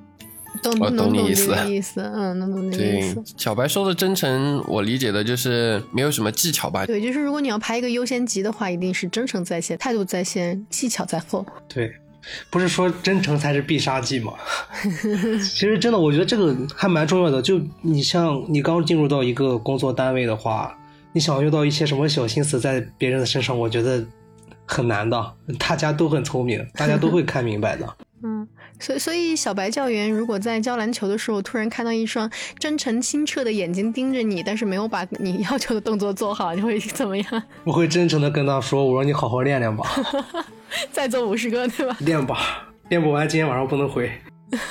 懂我懂能懂你意思这个意思，嗯，能懂这个意对思。，小白说的真诚，我理解的就是没有什么技巧吧。对，就是如果你要排一个优先级的话，一定是真诚在先，态度在先，技巧在后。对，不是说真诚才是必杀技吗？(laughs) 其实真的，我觉得这个还蛮重要的。就你像你刚进入到一个工作单位的话，你想用到一些什么小心思在别人的身上，我觉得很难的。大家都很聪明，大家都会看明白的。嗯，所以所以小白教员如果在教篮球的时候突然看到一双真诚清澈的眼睛盯着你，但是没有把你要求的动作做好，你会怎么样？我会真诚的跟他说：“我说你好好练练吧，(laughs) 再做五十个，对吧？(laughs) 练吧，练不完今天晚上不能回。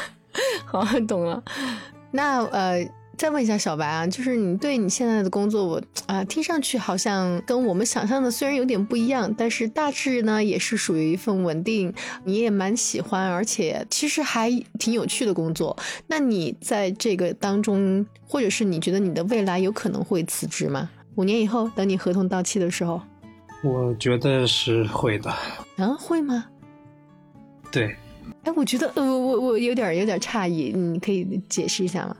(laughs) 好，懂了。那呃，再问一下小白啊，就是你对你现在的工作，我啊、听上去好像跟我们想象的虽然有点不一样，但是大致呢也是属于一份稳定，你也蛮喜欢，而且其实还挺有趣的工作。那你在这个当中，或者是你觉得你的未来有可能会辞职吗？五年以后，等你合同到期的时候，”我觉得是会的，啊，会吗？对，哎，我觉得呃，我我我有点有点诧异，你可以解释一下吗？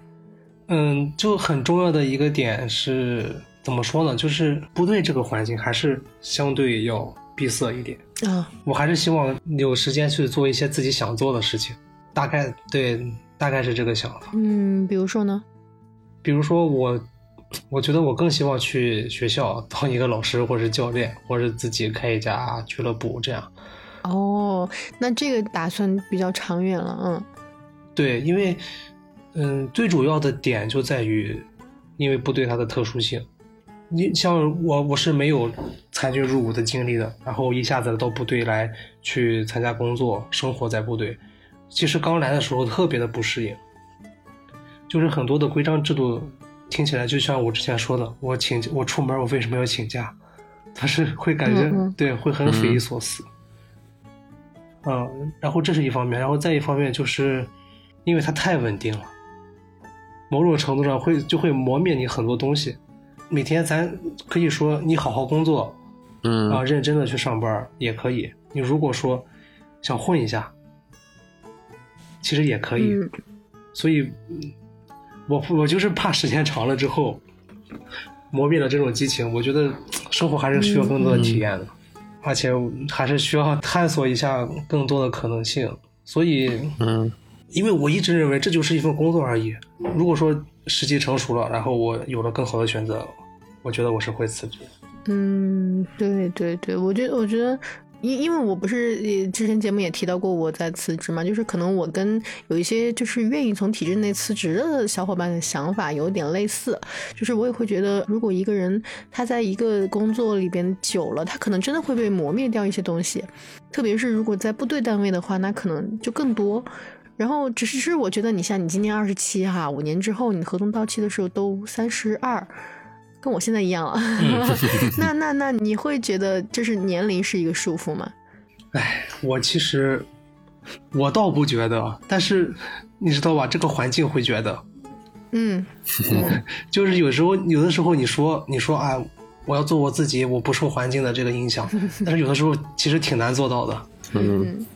嗯，就很重要的一个点是怎么说呢？就是部队这个环境还是相对要闭塞一点。啊，我还是希望有时间去做一些自己想做的事情。大概对，大概是这个想法。嗯，比如说呢？比如说我，我觉得我更希望去学校当一个老师，或者是教练，或者自己开一家俱乐部这样。哦，那这个打算比较长远了，嗯对，因为嗯，最主要的点就在于，因为部队它的特殊性。你像我，我是没有参军入伍的经历的，然后一下子到部队来去参加工作，生活在部队，其实刚来的时候特别的不适应，就是很多的规章制度听起来就像我之前说的，我请我出门我为什么要请假？他是会感觉、嗯嗯 (laughs) 对，会很匪夷所思。嗯，然后这是一方面，然后再一方面就是，因为它太稳定了，某种程度上会就会磨灭你很多东西。每天咱可以说你好好工作，嗯啊，认真的去上班也可以。你如果说想混一下，其实也可以。嗯所以，嗯我我就是怕时间长了之后，磨灭了这种激情。我觉得生活还是需要更多的体验的，而且还是需要探索一下更多的可能性。所以，嗯因为我一直认为这就是一份工作而已。如果说时机成熟了，然后我有了更好的选择，我觉得我是会辞职。嗯，对对对，我觉得我觉得。因因为我不是呃之前节目也提到过我在辞职嘛，就是可能我跟有一些就是愿意从体制内辞职的小伙伴的想法有点类似，就是我也会觉得，如果一个人他在一个工作里边久了，他可能真的会被磨灭掉一些东西，特别是如果在部队单位的话，那可能就更多。然后只是是我觉得你像你今年二十七哈，五年之后你合同到期的时候都三十二，跟我现在一样了。(laughs) 那那那你会觉得就是年龄是一个束缚吗？哎，我其实我倒不觉得，但是你知道吧，这个环境会觉得，嗯嗯 (laughs) 就是有时候有的时候你说你说啊，我要做我自己，我不受环境的这个影响，但是有的时候其实挺难做到的。嗯嗯。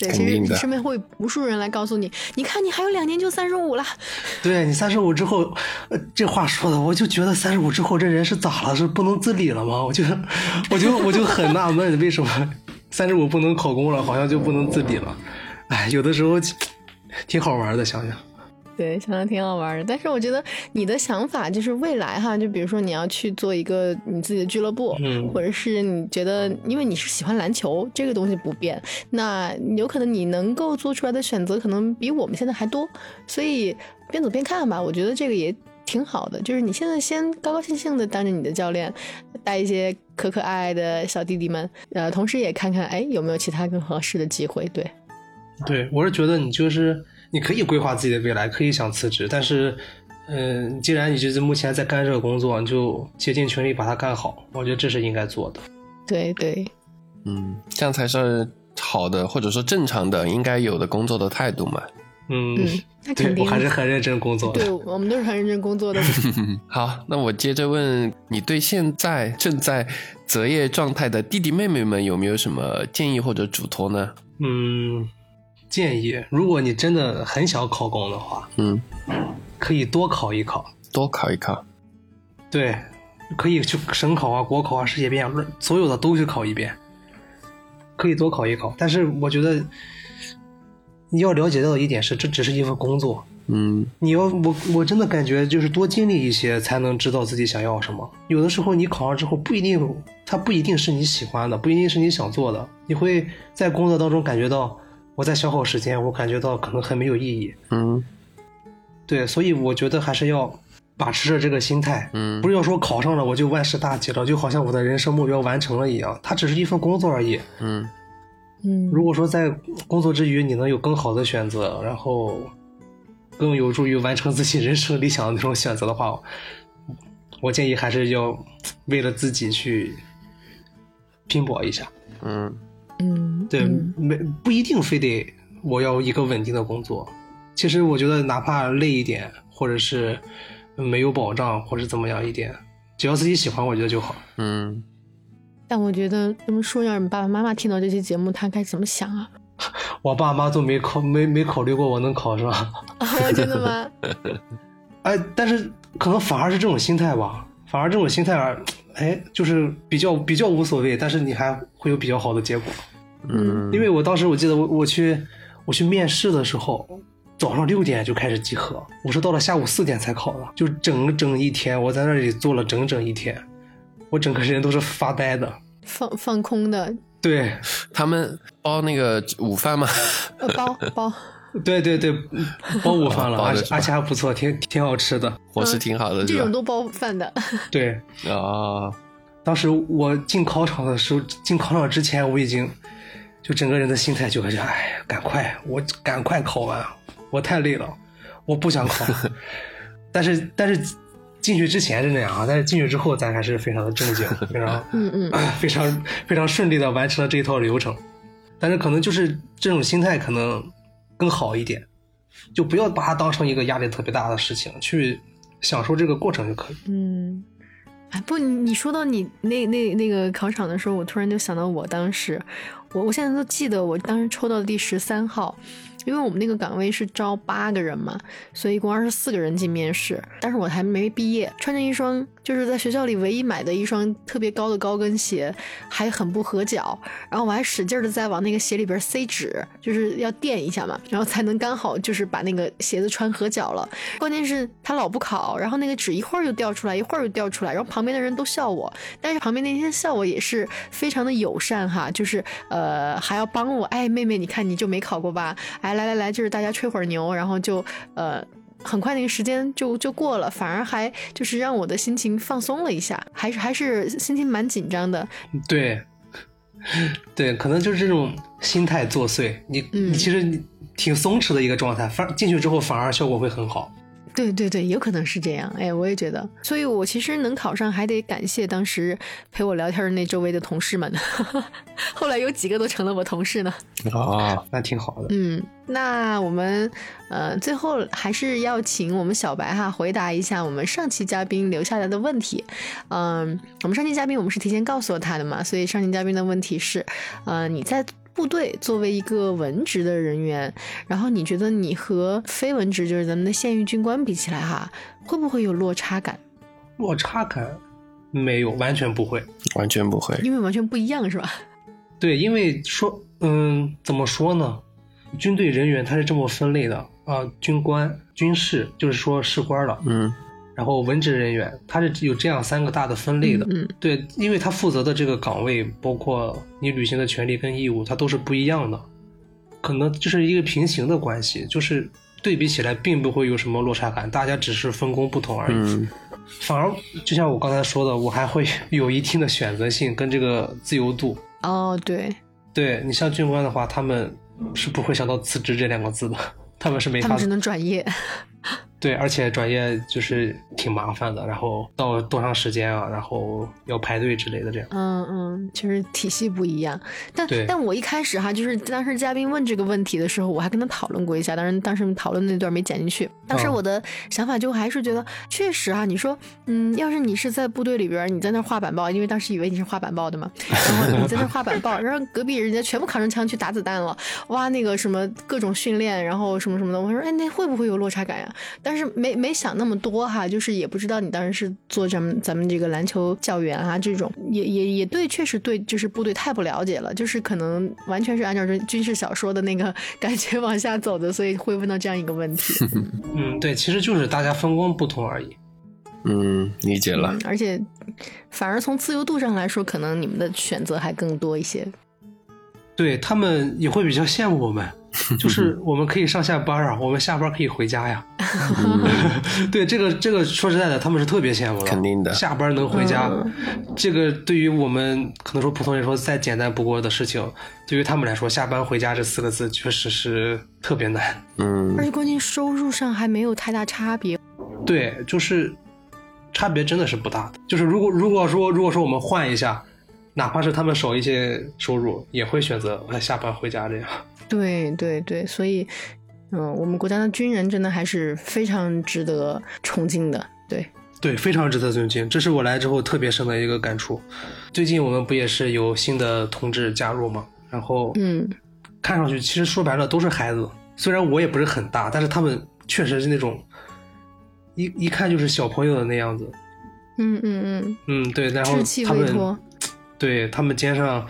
对，其实你身边会无数人来告诉你，你看你还有两年就三十五了。对你三十五之后，呃，这话说的，我就觉得三十五之后这人是咋了？是不能自理了吗？我就我就我就很纳闷，为什么三十五不能考公了，好像就不能自理了？哎，有的时候 (tsk) 挺好玩的，想想。对，想想挺好玩的。但是我觉得你的想法就是未来哈，就比如说你要去做一个你自己的俱乐部，嗯或者是你觉得，因为你是喜欢篮球这个东西不变，那有可能你能够做出来的选择可能比我们现在还多，所以边走边看吧。我觉得这个也挺好的，就是你现在先高高兴兴的当着你的教练，带一些可可爱爱的小弟弟们，呃，同时也看看哎有没有其他更合适的机会。对，对，我是觉得你就是你可以规划自己的未来，可以想辞职，但是，嗯、既然你就是目前在干这个工作，你就竭尽全力把它干好，我觉得这是应该做的。对对，嗯，这样才是好的，或者说正常的应该有的工作的态度嘛。嗯，嗯，那肯定对我还是很认真工作的对。我们都是很认真工作的。(laughs) 好，那我接着问你，对现在正在择业状态的弟弟妹妹们有没有什么建议或者嘱托呢？嗯，建议如果你真的很想考公的话，嗯，可以多考一考。多考一考。对，可以去省考啊、国考啊、世界编啊，所有的都去考一遍，可以多考一考。但是我觉得你要了解到的一点是，这只是一份工作。嗯你要我我真的感觉就是多经历一些，才能知道自己想要什么。有的时候你考上之后不一定，它不一定是你喜欢的，不一定是你想做的。你会在工作当中感觉到我在消耗时间，我感觉到可能很没有意义。嗯对，所以我觉得还是要把持着这个心态，嗯不是要说考上了我就万事大吉了，就好像我的人生目标完成了一样。它只是一份工作而已。嗯嗯，如果说在工作之余你能有更好的选择，然后更有助于完成自己人生理想的那种选择的话，我建议还是要为了自己去拼搏一下。嗯嗯，对，嗯没不一定非得我要一个稳定的工作。其实我觉得哪怕累一点，或者是没有保障，或者怎么样一点，只要自己喜欢，我觉得就好。嗯，但我觉得这么说，要是你爸爸妈妈听到这期节目，他该怎么想啊？(laughs) 我爸妈都没考没没考虑过我能考上，啊，真的吗？(laughs) 哎，但是可能反而是这种心态吧，反而这种心态儿，哎，就是比较比较无所谓，但是你还会有比较好的结果。嗯，因为我当时我记得我我去我去面试的时候，早上六点就开始集合，我是到了下午四点才考的，就整整一天，我在那里坐了整整一天，我整个人都是发呆的。放放空的，对，他们包那个午饭吗？呃，包包，(laughs) 对对对，包午饭了，(laughs) 而且而且还不错，挺挺好吃的。伙食挺好的，这种？都包饭的。(laughs) 对，哦，当时我进考场的时候，进考场之前我已经就整个人的心态就感觉，哎，赶快，我赶快考完，我太累了，我不想考。(laughs) 但是但是进去之前是那样啊，但是进去之后咱还是非常的正经，非常嗯嗯非常非常顺利的完成了这一套流程。但是可能就是这种心态可能更好一点，就不要把它当成一个压力特别大的事情，去享受这个过程就可以。嗯，哎，不，你你说到你那那那个考场的时候，我突然就想到我当时，我我现在都记得我当时抽到第十三号。因为我们那个岗位是招八个人嘛，所以一共二十四个人进面试。但是我还没毕业，穿着一双就是在学校里唯一买的一双特别高的高跟鞋，还很不合脚。然后我还使劲的在往那个鞋里边塞纸，就是要垫一下嘛，然后才能刚好就是把那个鞋子穿合脚了。关键是他老不考，然后那个纸一会儿又掉出来，一会儿又掉出来，然后旁边的人都笑我。但是旁边那些笑我也是非常的友善哈，就是呃还要帮我。哎，妹妹，你看你就没考过吧？哎。来来来，就是大家吹会儿牛，然后就呃，很快那个时间就就过了，反而还就是让我的心情放松了一下，还是还是心情蛮紧张的。对，对，可能就是这种心态作祟，你你其实你挺松弛的一个状态，反进去之后反而效果会很好。对对对，有可能是这样。哎，我也觉得，所以我其实能考上，还得感谢当时陪我聊天的那周围的同事们。(laughs) 后来有几个都成了我同事呢。啊，(laughs) 那挺好的。嗯，那我们呃最后还是要请我们小白哈回答一下我们上期嘉宾留下来的问题。嗯，我们上期嘉宾我们是提前告诉了他的嘛，所以上期嘉宾的问题是，呃，你在。部队作为一个文职的人员，然后你觉得你和非文职，就是咱们的现役军官比起来，哈，会不会有落差感？落差感没有，完全不会，完全不会，因为完全不一样，是吧？(laughs) 对，因为说，嗯，怎么说呢？军队人员他是这么分类的啊，军官、军士，就是说士官了，嗯。然后文职人员，他是有这样三个大的分类的，嗯，对，因为他负责的这个岗位，包括你履行的权利跟义务，它都是不一样的，可能就是一个平行的关系，就是对比起来并不会有什么落差感，大家只是分工不同而已。嗯反而就像我刚才说的，我还会有一定的选择性跟这个自由度。哦，对，对你像军官的话，他们是不会想到辞职这两个字的，他们是没法，他们只能转业。对，而且转业就是挺麻烦的，然后到多长时间啊，然后要排队之类的这样。嗯嗯，就是体系不一样。但但我一开始哈，就是当时嘉宾问这个问题的时候，我还跟他讨论过一下，当然当时讨论那段没剪进去。当时我的想法就还是觉得，确实哈，你说，嗯，要是你是在部队里边，你在那画板报，因为当时以为你是画板报的嘛，(laughs) 然后你在那画板报，然后隔壁人家全部扛着枪去打子弹了，哇，那个什么各种训练，然后什么什么的，我说，哎，那会不会有落差感呀？但是没没想那么多哈，就是也不知道你当时是做咱们咱们这个篮球教员啊，这种也也也对，确实对，就是部队太不了解了，就是可能完全是按照这军事小说的那个 (laughs) 感觉往下走的，所以会问到这样一个问题。(laughs) 嗯，对，其实就是大家分工不同而已。嗯，理解了。而且反而从自由度上来说，可能你们的选择还更多一些。对他们也会比较羡慕我们。(laughs) 就是我们可以上下班啊，我们下班可以回家呀。(laughs) 对，这个这个说实在的，他们是特别羡慕的。肯定的，下班能回家，这个对于我们可能说普通人说再简单不过的事情，对于他们来说，下班回家这四个字确实是特别难。嗯，而且关键收入上还没有太大差别。对，就是差别真的是不大的。就是如果如果说如果说我们换一下，哪怕是他们少一些收入，也会选择下班回家这样。对对对，所以，嗯，我们国家的军人真的还是非常值得崇敬的，对对，非常值得尊敬，这是我来之后特别深的一个感触。最近我们不也是有新的同志加入吗？然后，嗯，看上去其实说白了都是孩子，虽然我也不是很大，但是他们确实是那种一一看就是小朋友的那样子。嗯嗯嗯嗯，对，然后他们，对他们肩上。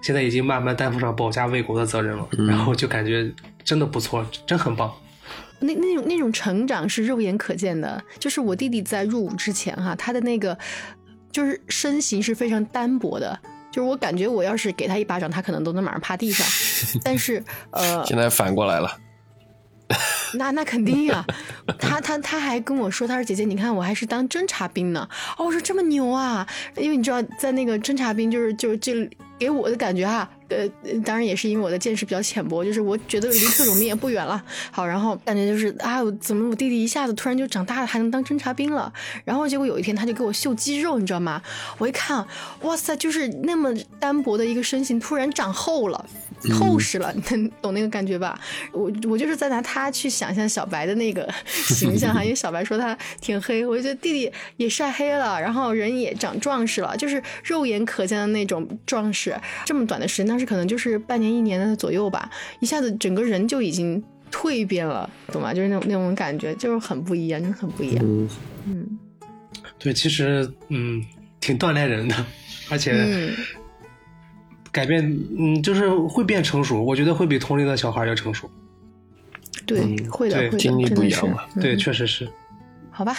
现在已经慢慢担负上保家卫国的责任了，然后就感觉真的不错，真很棒。那那种那种成长是肉眼可见的。就是我弟弟在入伍之前哈，他的那个就是身形是非常单薄的，就是我感觉我要是给他一巴掌，他可能都能马上趴地上。(laughs) 但是呃，现在反过来了。(laughs) 那那肯定啊，他他他还跟我说，他说姐姐，你看我还是当侦察兵呢。哦，我说这么牛啊，因为你知道，在那个侦察兵就是就就。给我的感觉哈，呃，当然也是因为我的见识比较浅薄，就是我觉得离特种兵也不远了。好，然后感觉就是啊，怎么我弟弟一下子突然就长大了，还能当侦察兵了？然后结果有一天他就给我秀肌肉，你知道吗？我一看，哇塞，就是那么单薄的一个身形，突然长厚了。厚实了，你懂那个感觉吧？我我就是在拿他去想象小白的那个形象哈，(laughs) 因为小白说他挺黑，我就觉得弟弟也晒黑了，然后人也长壮实了，就是肉眼可见的那种壮实。这么短的时间，当时可能就是半年一年的左右吧，一下子整个人就已经蜕变了，懂吗？就是那种那种感觉，就是很不一样，真的很不一样。嗯，对，其实嗯，挺锻炼人的，而且。改变，嗯，就是会变成熟。我觉得会比同龄的小孩要成熟。对，会的，会的，经历不一样嘛。对，确实是。好吧，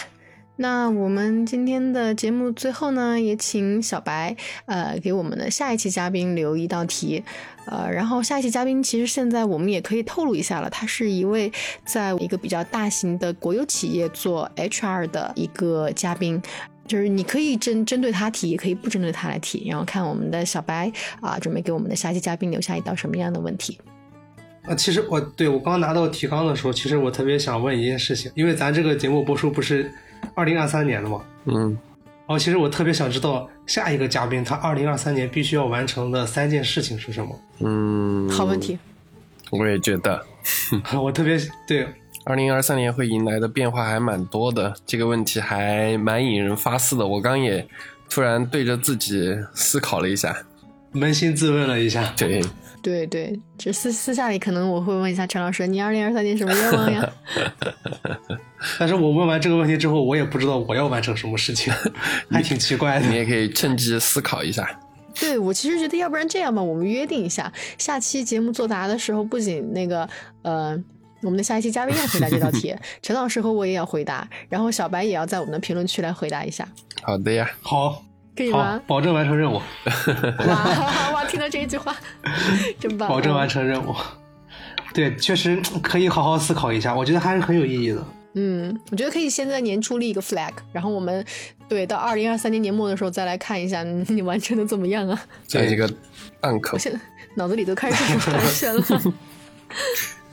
那我们今天的节目最后呢，也请小白呃给我们的下一期嘉宾留一道题。呃，然后下一期嘉宾其实现在我们也可以透露一下了，他是一位在一个比较大型的国有企业做 HR 的一个嘉宾。就是你可以针针对他提，也可以不针对他来提，然后看我们的小白啊，准备给我们的下期嘉宾留下一道什么样的问题。啊，其实我对我刚拿到提纲的时候，其实我特别想问一件事情，因为咱这个节目播出不是二零二三年的嘛，嗯，然后其实我特别想知道下一个嘉宾他二零二三年必须要完成的三件事情是什么。嗯，好问题。我也觉得，(laughs) 我特别对。二零二三年会迎来的变化还蛮多的，这个问题还蛮引人发思的。我刚也突然对着自己思考了一下，扪心自问了一下。对，对对，这私私下里可能我会问一下陈老师，你二零二三年什么愿望呀？但是我问完这个问题之后，我也不知道我要完成什么事情，还挺奇怪的。你也可以趁机思考一下。对，我其实觉得，要不然这样吧，我们约定一下，下期节目作答的时候，不仅那个呃。我们的下一期嘉宾要回答这道题，(laughs) 陈老师和我也要回答，然后小白也要在我们的评论区来回答一下。好的呀，好，可以吗？保证完成任务。哇哇，听到这一句话，真棒！保证完成任务。对，确实可以好好思考一下，我觉得还是很有意义的。嗯，我觉得可以先在年初立一个 flag，然后我们对到二零二三年年末的时候再来看一下你完成的怎么样啊？在一个暗口，我现在脑子里都开始盘旋 (laughs) 了。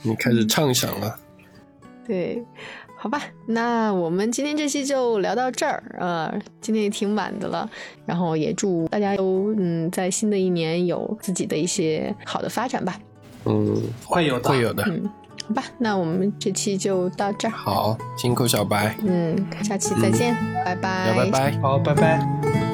你开始畅想了，对，好吧，那我们今天这期就聊到这儿，呃，今天也挺晚的了，然后也祝大家都嗯，在新的一年有自己的一些好的发展吧，嗯，会有的，会有的，嗯，好吧，那我们这期就到这儿，好，辛苦小白，嗯，下期再见，拜拜，拜拜，好，拜拜。